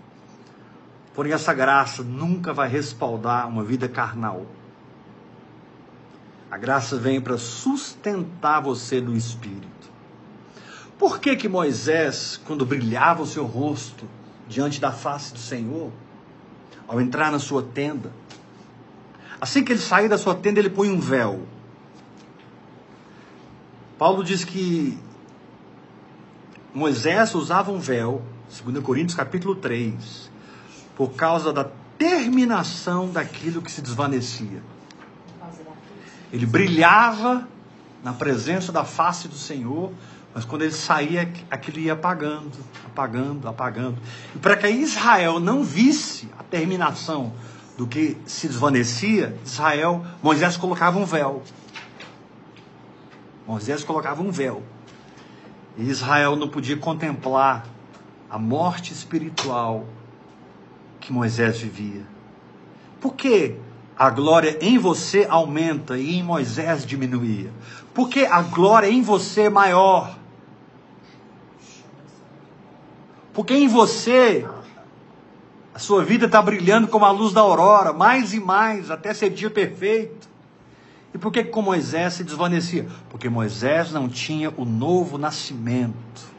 Porém, essa graça nunca vai respaldar uma vida carnal. A graça vem para sustentar você no espírito. Por que que Moisés, quando brilhava o seu rosto diante da face do Senhor, ao entrar na sua tenda, assim que ele saía da sua tenda, ele põe um véu. Paulo diz que Moisés usava um véu, 2 Coríntios capítulo 3, por causa da terminação daquilo que se desvanecia. Ele brilhava na presença da face do Senhor, mas quando ele saía, aquilo ia apagando, apagando, apagando. E para que Israel não visse a terminação do que se desvanecia, Israel, Moisés colocava um véu. Moisés colocava um véu. E Israel não podia contemplar a morte espiritual que Moisés vivia. Por que a glória em você aumenta e em Moisés diminuía? Porque a glória em você é maior. Porque em você a sua vida está brilhando como a luz da aurora, mais e mais, até ser dia perfeito. E por que com Moisés se desvanecia? Porque Moisés não tinha o novo nascimento.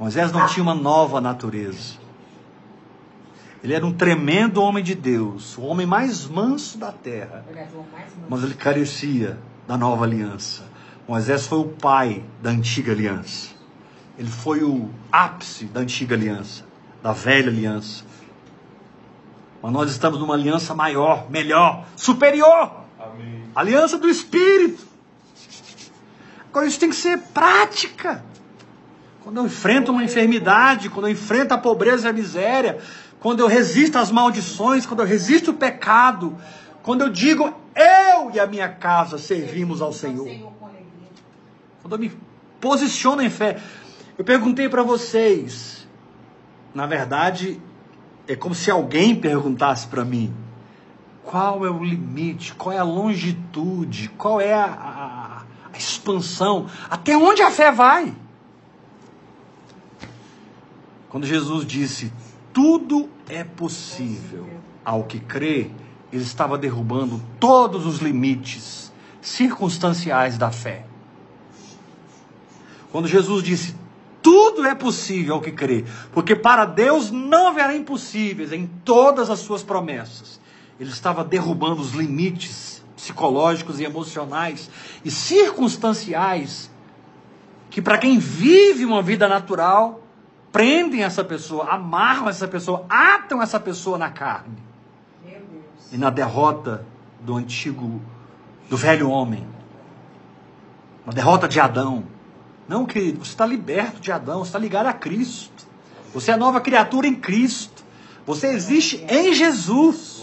Moisés não tinha uma nova natureza. Ele era um tremendo homem de Deus, o homem mais manso da terra. Mas ele carecia da nova aliança. Moisés foi o pai da antiga aliança. Ele foi o ápice da antiga aliança, da velha aliança. Mas nós estamos numa aliança maior, melhor, superior. Aliança do Espírito. Agora isso tem que ser prática. Quando eu enfrento uma enfermidade, quando eu enfrento a pobreza e a miséria, quando eu resisto às maldições, quando eu resisto o pecado, quando eu digo eu e a minha casa servimos ao Senhor. Quando eu me posiciono em fé. Eu perguntei para vocês, na verdade, é como se alguém perguntasse para mim: qual é o limite, qual é a longitude, qual é a, a, a expansão, até onde a fé vai? Quando Jesus disse: tudo é possível ao que crê, ele estava derrubando todos os limites circunstanciais da fé. Quando Jesus disse: tudo é possível ao que crê, porque para Deus não haverá impossíveis em todas as suas promessas. Ele estava derrubando os limites psicológicos e emocionais e circunstanciais que para quem vive uma vida natural prendem essa pessoa, amarram essa pessoa, atam essa pessoa na carne. E na derrota do antigo, do velho homem. Na derrota de Adão. Não, querido, você está liberto de Adão, você está ligado a Cristo. Você é nova criatura em Cristo. Você existe em Jesus.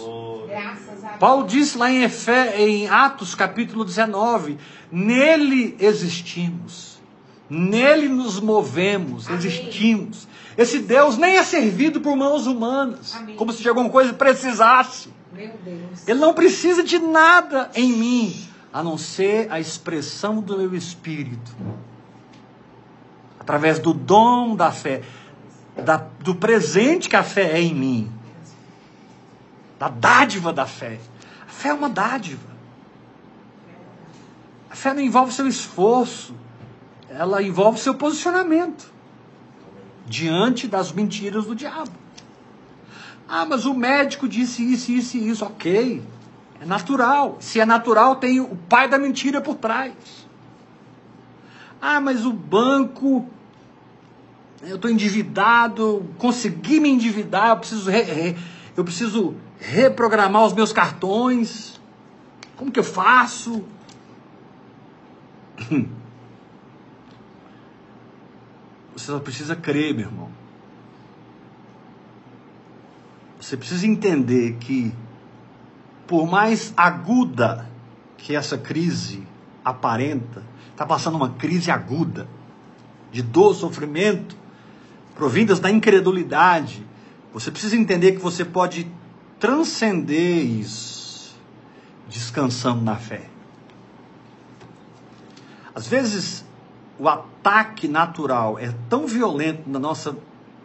Paulo disse lá em, Efé, em Atos capítulo 19: Nele existimos. Nele nos movemos, Amém. existimos. Esse Deus nem é servido por mãos humanas, Amém. como se de alguma coisa precisasse. Ele não precisa de nada em mim, a não ser a expressão do meu espírito. Através do dom da fé, da, do presente que a fé é em mim, da dádiva da fé. A fé é uma dádiva. A fé não envolve seu esforço ela envolve seu posicionamento diante das mentiras do diabo. Ah, mas o médico disse isso, isso e isso. Ok, é natural. Se é natural, tem o pai da mentira por trás. Ah, mas o banco, eu estou endividado, consegui me endividar, eu preciso, re, re, eu preciso reprogramar os meus cartões. Como que eu faço? Você só precisa crer, meu irmão. Você precisa entender que, por mais aguda que essa crise aparenta, está passando uma crise aguda de dor, sofrimento, provindas da incredulidade. Você precisa entender que você pode transcender isso, descansando na fé. Às vezes, o ataque natural é tão violento na nossa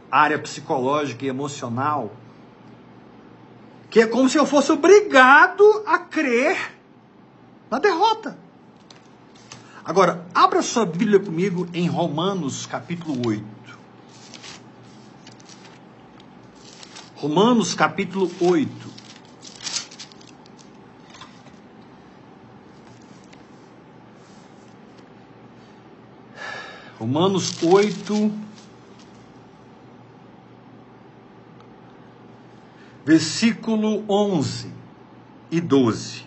área psicológica e emocional que é como se eu fosse obrigado a crer na derrota. Agora, abra sua Bíblia comigo em Romanos capítulo 8. Romanos capítulo 8. Romanos 8, versículo 11 e 12.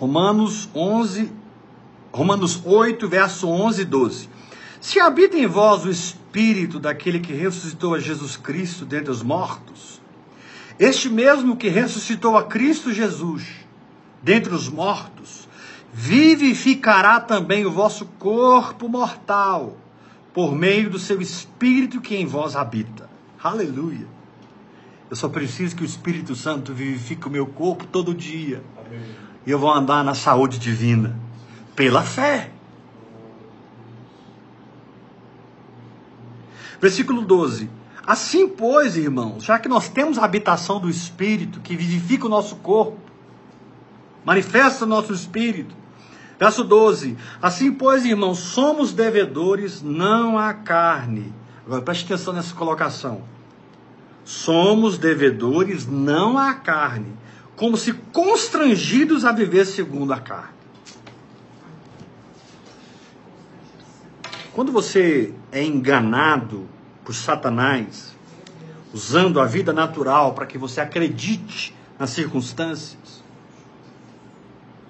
Romanos 11, Romanos 8, verso 11 e 12. Se habita em vós o espírito daquele que ressuscitou a Jesus Cristo dentre os mortos, este mesmo que ressuscitou a Cristo Jesus dentre os mortos, vivificará também o vosso corpo mortal, por meio do seu espírito que em vós habita. Aleluia. Eu só preciso que o Espírito Santo vivifique o meu corpo todo dia. Amém. E eu vou andar na saúde divina. Pela fé. Versículo 12. Assim, pois, irmãos, já que nós temos a habitação do Espírito que vivifica o nosso corpo, manifesta o nosso Espírito. Verso 12. Assim, pois, irmãos, somos devedores não à carne. Agora preste atenção nessa colocação somos devedores não à carne, como se constrangidos a viver segundo a carne. Quando você é enganado por Satanás, usando a vida natural para que você acredite nas circunstâncias,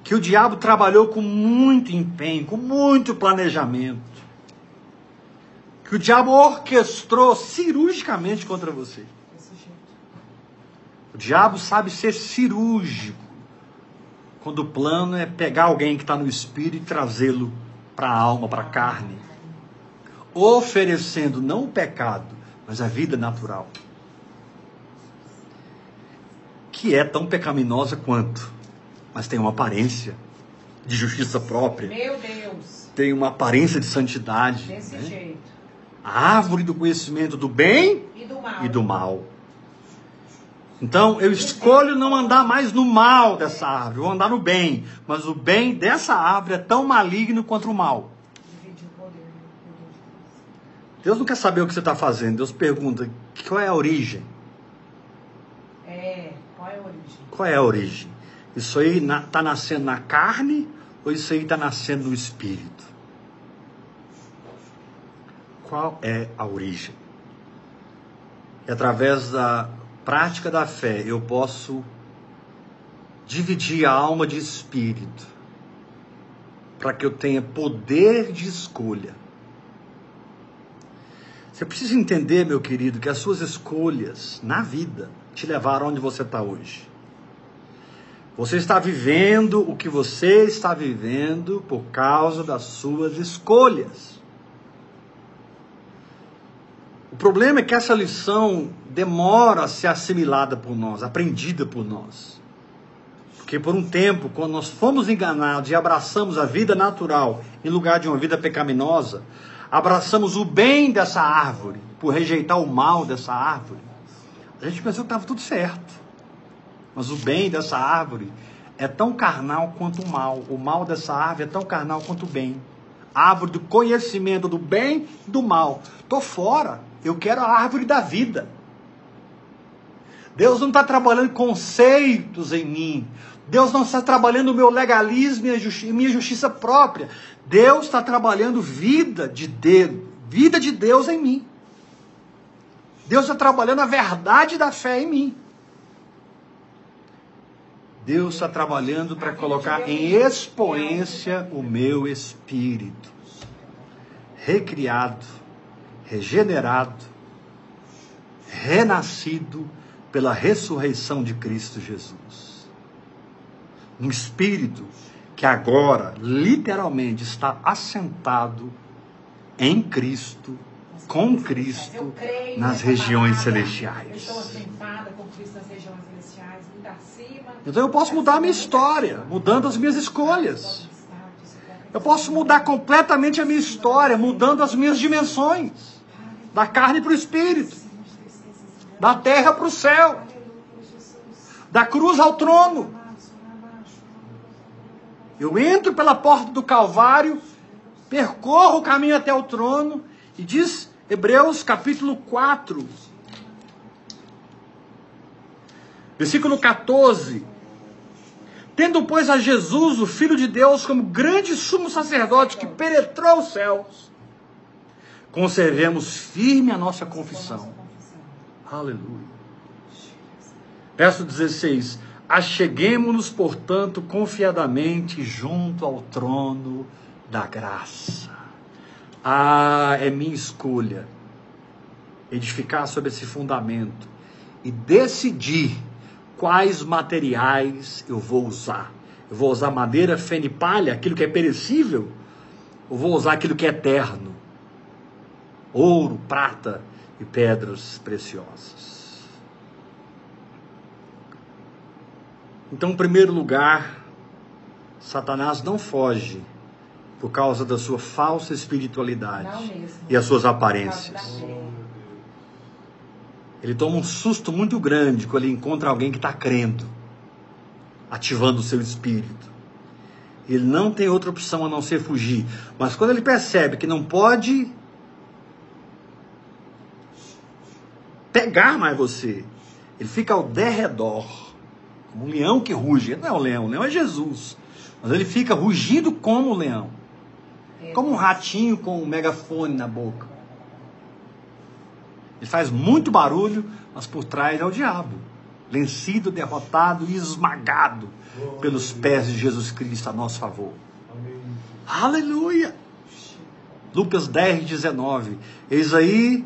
que o diabo trabalhou com muito empenho, com muito planejamento, que o diabo orquestrou cirurgicamente contra você. O diabo sabe ser cirúrgico. Quando o plano é pegar alguém que está no espírito e trazê-lo para a alma, para a carne. Oferecendo não o pecado, mas a vida natural. Que é tão pecaminosa quanto, mas tem uma aparência de justiça própria. Meu Deus! Tem uma aparência de santidade. Desse né? jeito. A árvore do conhecimento do bem e do mal. E do mal. Então eu escolho não andar mais no mal dessa árvore, vou andar no bem. Mas o bem dessa árvore é tão maligno quanto o mal. Deus não quer saber o que você está fazendo. Deus pergunta: qual é a origem? É, qual é a origem? Qual é a origem? Isso aí está nascendo na carne ou isso aí está nascendo no espírito? Qual é a origem? É através da prática da fé, eu posso dividir a alma de espírito para que eu tenha poder de escolha. Você precisa entender, meu querido, que as suas escolhas na vida te levaram onde você está hoje. Você está vivendo o que você está vivendo por causa das suas escolhas. O problema é que essa lição demora a ser assimilada por nós, aprendida por nós. Porque por um tempo, quando nós fomos enganados e abraçamos a vida natural em lugar de uma vida pecaminosa, abraçamos o bem dessa árvore por rejeitar o mal dessa árvore. A gente pensou que estava tudo certo. Mas o bem dessa árvore é tão carnal quanto o mal. O mal dessa árvore é tão carnal quanto o bem. árvore do conhecimento do bem e do mal. Estou fora. Eu quero a árvore da vida. Deus não está trabalhando conceitos em mim. Deus não está trabalhando o meu legalismo e a minha justiça própria. Deus está trabalhando vida de Deus, vida de Deus em mim. Deus está trabalhando a verdade da fé em mim. Deus está trabalhando para colocar em expoência o meu espírito, recriado, regenerado, renascido pela ressurreição de Cristo Jesus. Um espírito que agora, literalmente, está assentado em Cristo, com Cristo, nas regiões celestiais. Então eu posso mudar a minha história, mudando as minhas escolhas. Eu posso mudar completamente a minha história, mudando as minhas dimensões, da carne para o espírito. Da terra para o céu. Da cruz ao trono. Eu entro pela porta do Calvário, percorro o caminho até o trono, e diz Hebreus capítulo 4, versículo 14. Tendo, pois, a Jesus, o Filho de Deus, como grande sumo sacerdote que penetrou os céus, conservemos firme a nossa confissão. Aleluia. Verso 16: Acheguemos-nos, portanto, confiadamente junto ao trono da graça. Ah, é minha escolha edificar sobre esse fundamento e decidir quais materiais eu vou usar. Eu vou usar madeira, feno e palha, aquilo que é perecível, ou vou usar aquilo que é eterno? Ouro, prata e pedras preciosas. Então, em primeiro lugar, Satanás não foge por causa da sua falsa espiritualidade e as suas aparências. Ele toma um susto muito grande quando ele encontra alguém que está crendo, ativando o seu espírito. Ele não tem outra opção a não ser fugir. Mas quando ele percebe que não pode pegar mais você, ele fica ao derredor, como um leão que ruge. Ele não é o leão, o leão é Jesus. Mas ele fica rugindo como o leão. Como um ratinho com um megafone na boca. Ele faz muito barulho, mas por trás é o diabo. Vencido, derrotado e esmagado pelos pés de Jesus Cristo a nosso favor. Amém. Aleluia! Lucas 10, 19. Eis aí,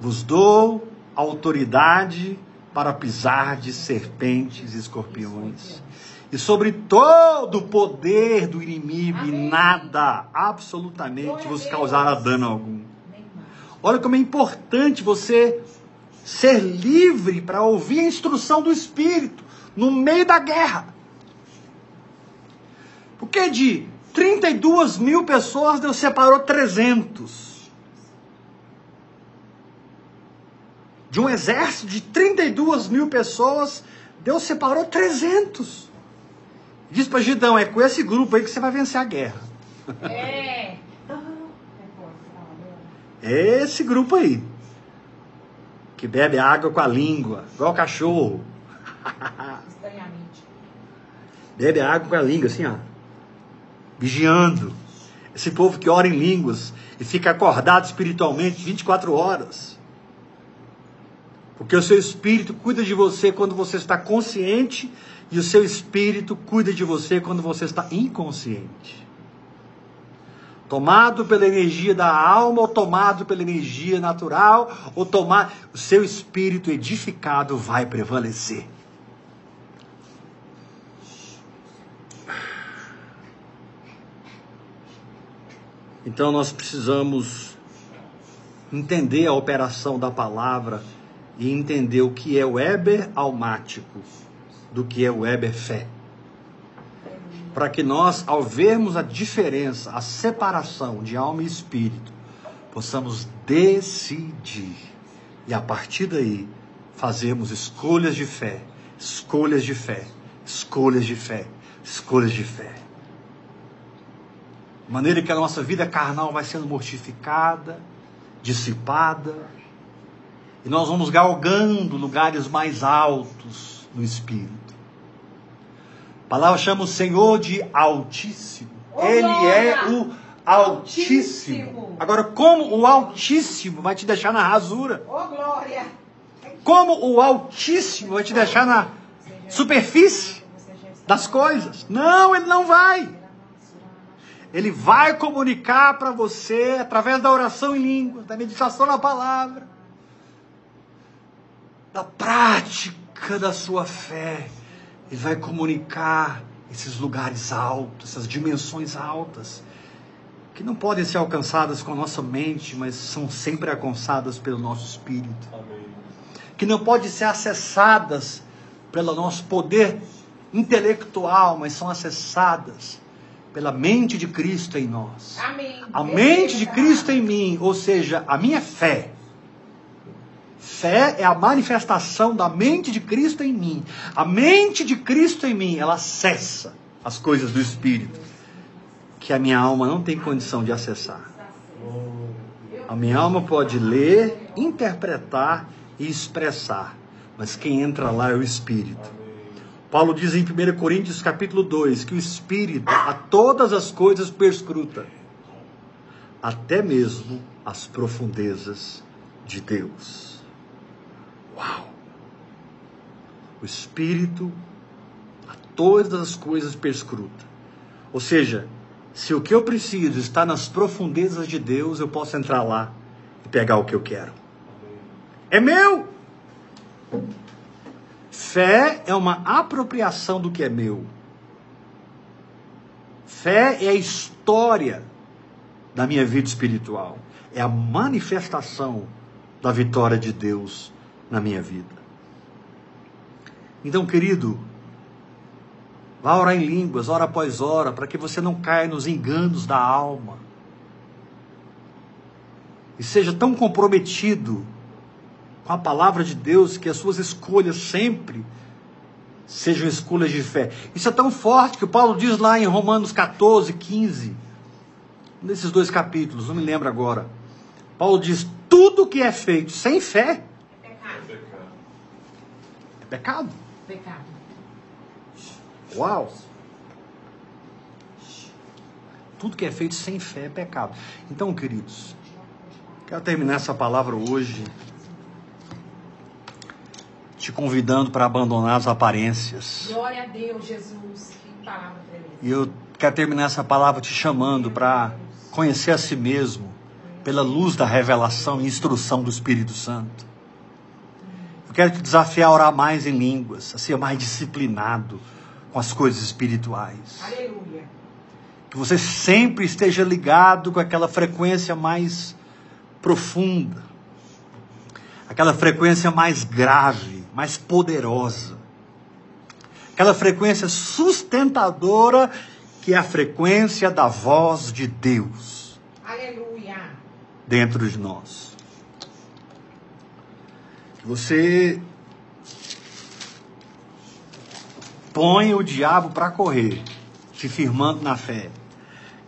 vos dou autoridade para pisar de serpentes e escorpiões e sobre todo o poder do inimigo, Amém. e nada, absolutamente, vos causará dano algum. Olha como é importante você ser livre para ouvir a instrução do Espírito no meio da guerra. Porque de 32 mil pessoas, Deus separou 300. De um exército de 32 mil pessoas, Deus separou 300. Diz para Gidão, é com esse grupo aí que você vai vencer a guerra. É. É esse grupo aí. Que bebe água com a língua, igual cachorro. bebe água com a língua, assim, ó. Vigiando. Esse povo que ora em línguas e fica acordado espiritualmente 24 horas. Porque o seu espírito cuida de você quando você está consciente e o seu espírito cuida de você quando você está inconsciente. Tomado pela energia da alma, ou tomado pela energia natural, ou tomado, o seu espírito edificado vai prevalecer. Então nós precisamos entender a operação da palavra e entender o que é o Eber almático do que é o Weber fé. Para que nós, ao vermos a diferença, a separação de alma e espírito, possamos decidir e a partir daí fazermos escolhas de fé, escolhas de fé, escolhas de fé, escolhas de fé. De maneira que a nossa vida carnal vai sendo mortificada, dissipada, e nós vamos galgando lugares mais altos no espírito. A palavra chama o Senhor de Altíssimo. Ele é o Altíssimo. Altíssimo. Agora, como o Altíssimo vai te deixar na rasura? Oh, glória. Como o Altíssimo vai te deixar na superfície das coisas? Não, ele não vai. Ele vai comunicar para você através da oração em línguas, da meditação na palavra, da prática da sua fé ele vai comunicar esses lugares altos, essas dimensões altas, que não podem ser alcançadas com a nossa mente, mas são sempre alcançadas pelo nosso espírito. Amém. Que não podem ser acessadas pelo nosso poder intelectual, mas são acessadas pela mente de Cristo em nós. Amém. A mente de Cristo em mim, ou seja, a minha fé. Fé é a manifestação da mente de Cristo em mim. A mente de Cristo em mim, ela acessa as coisas do Espírito que a minha alma não tem condição de acessar. A minha alma pode ler, interpretar e expressar, mas quem entra lá é o Espírito. Paulo diz em 1 Coríntios capítulo 2 que o Espírito a todas as coisas perscruta, até mesmo as profundezas de Deus. Uau! O Espírito a todas as coisas perscruta. Ou seja, se o que eu preciso está nas profundezas de Deus, eu posso entrar lá e pegar o que eu quero. É meu! Fé é uma apropriação do que é meu. Fé é a história da minha vida espiritual. É a manifestação da vitória de Deus na minha vida. Então, querido, vá orar em línguas, hora após hora, para que você não caia nos enganos da alma. E seja tão comprometido com a palavra de Deus que as suas escolhas sempre sejam escolhas de fé. Isso é tão forte que o Paulo diz lá em Romanos 14, 15, nesses dois capítulos, não me lembro agora. Paulo diz: tudo que é feito sem fé pecado. Pecado. Uau! Tudo que é feito sem fé é pecado. Então, queridos, quero terminar essa palavra hoje te convidando para abandonar as aparências. Glória a Deus, Jesus. Que palavra tremenda. E eu quero terminar essa palavra te chamando para conhecer a si mesmo pela luz da revelação e instrução do Espírito Santo. Quero te desafiar a orar mais em línguas, a ser mais disciplinado com as coisas espirituais. Aleluia. Que você sempre esteja ligado com aquela frequência mais profunda, aquela frequência mais grave, mais poderosa, aquela frequência sustentadora que é a frequência da voz de Deus Aleluia. dentro de nós. Você ponha o diabo para correr, te firmando na fé.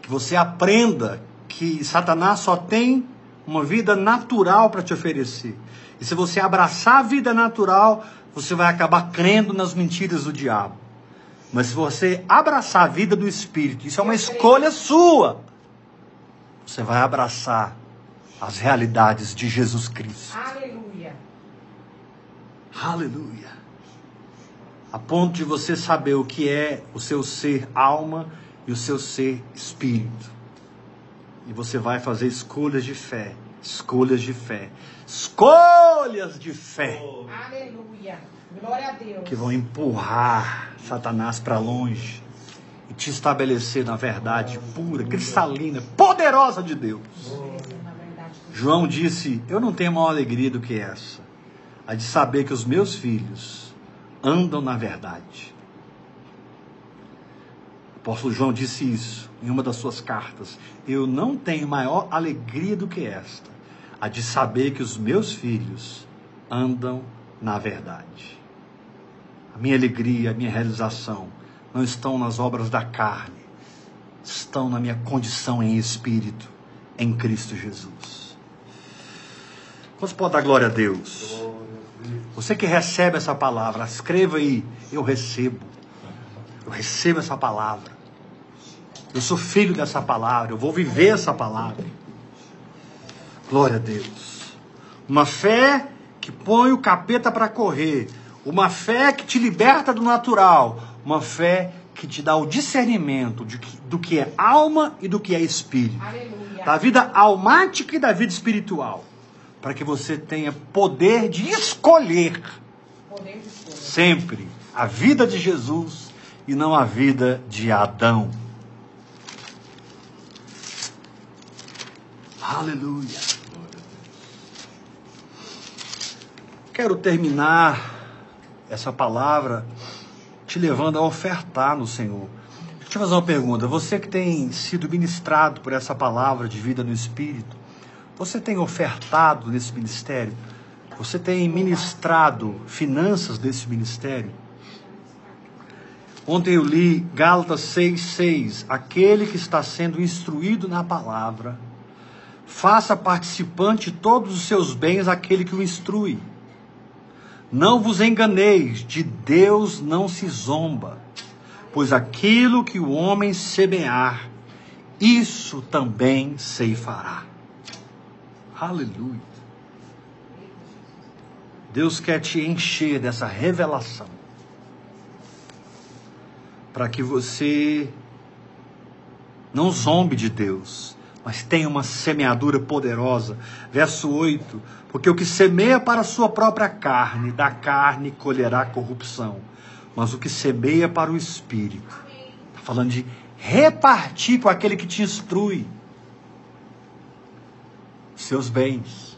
Que você aprenda que Satanás só tem uma vida natural para te oferecer. E se você abraçar a vida natural, você vai acabar crendo nas mentiras do diabo. Mas se você abraçar a vida do Espírito, isso é uma escolha sua. Você vai abraçar as realidades de Jesus Cristo. Aleluia. A ponto de você saber o que é o seu ser alma e o seu ser espírito. E você vai fazer escolhas de fé, escolhas de fé, escolhas de fé Aleluia. Glória a Deus. que vão empurrar Satanás para longe e te estabelecer na verdade pura, cristalina, poderosa de Deus. João disse: Eu não tenho maior alegria do que essa, a de saber que os meus filhos andam na verdade. O apóstolo João disse isso em uma das suas cartas. Eu não tenho maior alegria do que esta, a de saber que os meus filhos andam na verdade. A minha alegria, a minha realização não estão nas obras da carne, estão na minha condição em espírito, em Cristo Jesus. Quantos pode dar glória a Deus? Você que recebe essa palavra, escreva aí, eu recebo. Eu recebo essa palavra. Eu sou filho dessa palavra, eu vou viver essa palavra. Glória a Deus. Uma fé que põe o capeta para correr. Uma fé que te liberta do natural. Uma fé que te dá o discernimento de que- do que é alma e do que é espírito. Aleluia. Da vida almática e da vida espiritual. Para que você tenha poder de escolher Poder de escolha. sempre a vida de Jesus e não a vida de Adão. Aleluia. Quero terminar essa palavra te levando a ofertar no Senhor. Deixa eu te fazer uma pergunta. Você que tem sido ministrado por essa palavra de vida no Espírito, você tem ofertado nesse ministério? Você tem ministrado finanças desse ministério? Ontem eu li Gálatas 6,6. Aquele que está sendo instruído na palavra, faça participante todos os seus bens aquele que o instrui. Não vos enganeis, de Deus não se zomba, pois aquilo que o homem semear, isso também ceifará. Aleluia. Deus quer te encher dessa revelação para que você não zombe de Deus, mas tenha uma semeadura poderosa. Verso 8: Porque o que semeia para a sua própria carne, da carne colherá corrupção, mas o que semeia para o espírito, está falando de repartir com aquele que te instrui seus bens.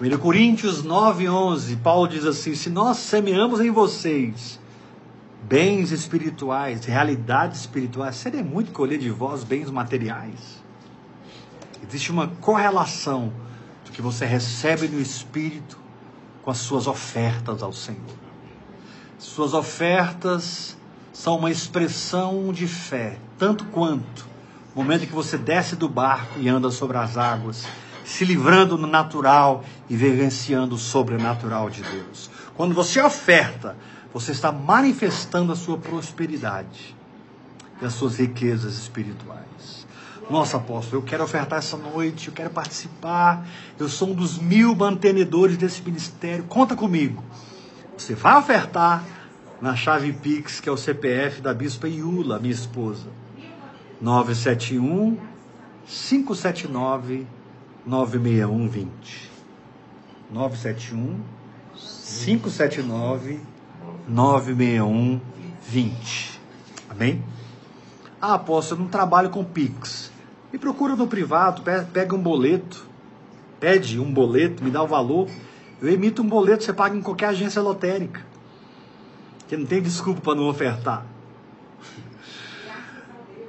1 Coríntios 9, 11, Paulo diz assim: Se nós semeamos em vocês bens espirituais, realidades espirituais, seria muito colher de vós bens materiais. Existe uma correlação do que você recebe no espírito com as suas ofertas ao Senhor. Suas ofertas são uma expressão de fé, tanto quanto momento que você desce do barco e anda sobre as águas, se livrando no natural e vivenciando o sobrenatural de Deus. Quando você oferta, você está manifestando a sua prosperidade e as suas riquezas espirituais. Nossa, apóstolo, eu quero ofertar essa noite, eu quero participar, eu sou um dos mil mantenedores desse ministério, conta comigo. Você vai ofertar na chave Pix, que é o CPF da Bispa Iula, minha esposa. 971 579 96120. 971 579 96120. Amém? Ah, apóstolo, eu não trabalho com Pix. Me procura no privado, pega um boleto, pede um boleto, me dá o valor. Eu emito um boleto, você paga em qualquer agência lotérica. Que não tem desculpa para não ofertar.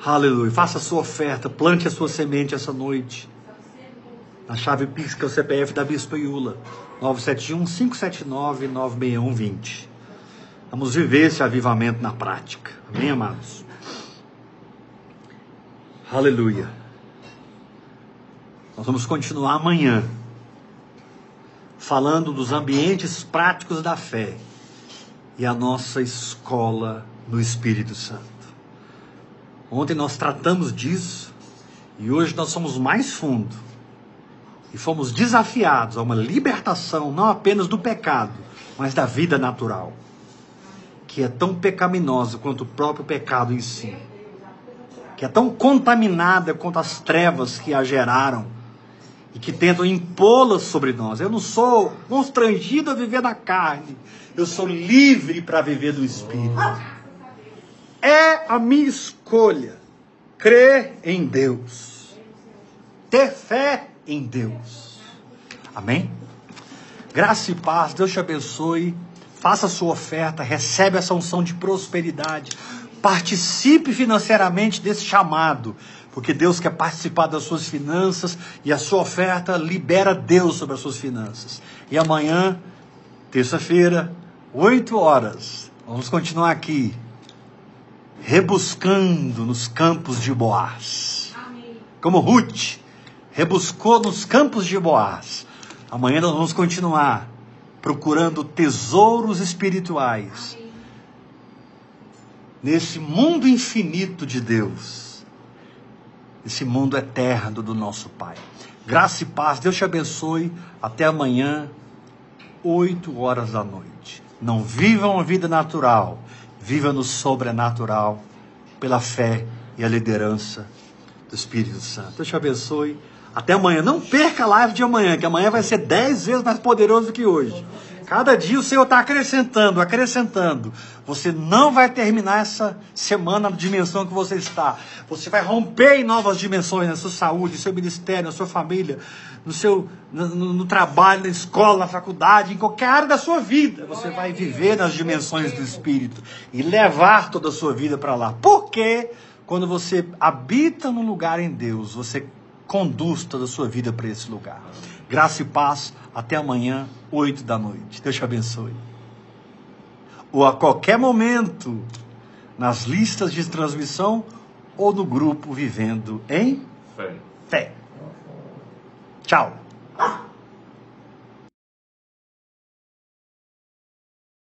Aleluia. Faça a sua oferta, plante a sua semente essa noite. Na chave Pix, que é o CPF da Bispa Iula. 971 579 96120. Vamos viver esse avivamento na prática. Amém, amados? Aleluia. Nós vamos continuar amanhã falando dos ambientes práticos da fé e a nossa escola no Espírito Santo. Ontem nós tratamos disso e hoje nós somos mais fundo e fomos desafiados a uma libertação não apenas do pecado, mas da vida natural, que é tão pecaminosa quanto o próprio pecado em si, que é tão contaminada quanto as trevas que a geraram e que tentam impô-las sobre nós. Eu não sou constrangido a viver na carne, eu sou livre para viver do Espírito. É a minha escolha crer em Deus, ter fé em Deus. Amém? Graça e paz, Deus te abençoe. Faça a sua oferta, recebe essa unção de prosperidade. Participe financeiramente desse chamado, porque Deus quer participar das suas finanças e a sua oferta libera Deus sobre as suas finanças. E amanhã, terça-feira, 8 horas, vamos continuar aqui rebuscando nos campos de Boaz. Como Ruth rebuscou nos campos de Boaz. Amanhã nós vamos continuar procurando tesouros espirituais nesse mundo infinito de Deus, esse mundo eterno do nosso Pai. Graça e paz, Deus te abençoe. Até amanhã, 8 horas da noite. Não viva uma vida natural Viva no sobrenatural pela fé e a liderança do Espírito Santo. Deus te abençoe. Até amanhã. Não perca a live de amanhã, que amanhã vai ser dez vezes mais poderoso do que hoje. Cada dia o Senhor está acrescentando, acrescentando. Você não vai terminar essa semana na dimensão que você está. Você vai romper em novas dimensões na sua saúde, no seu ministério, na sua família, no seu no, no, trabalho, na escola, na faculdade, em qualquer área da sua vida. Você vai viver nas dimensões do Espírito e levar toda a sua vida para lá. Porque quando você habita num lugar em Deus, você conduz toda a sua vida para esse lugar. Graça e paz. Até amanhã, 8 da noite. Deus te abençoe. Ou a qualquer momento, nas listas de transmissão ou no grupo Vivendo em Fé. Fé. Chao.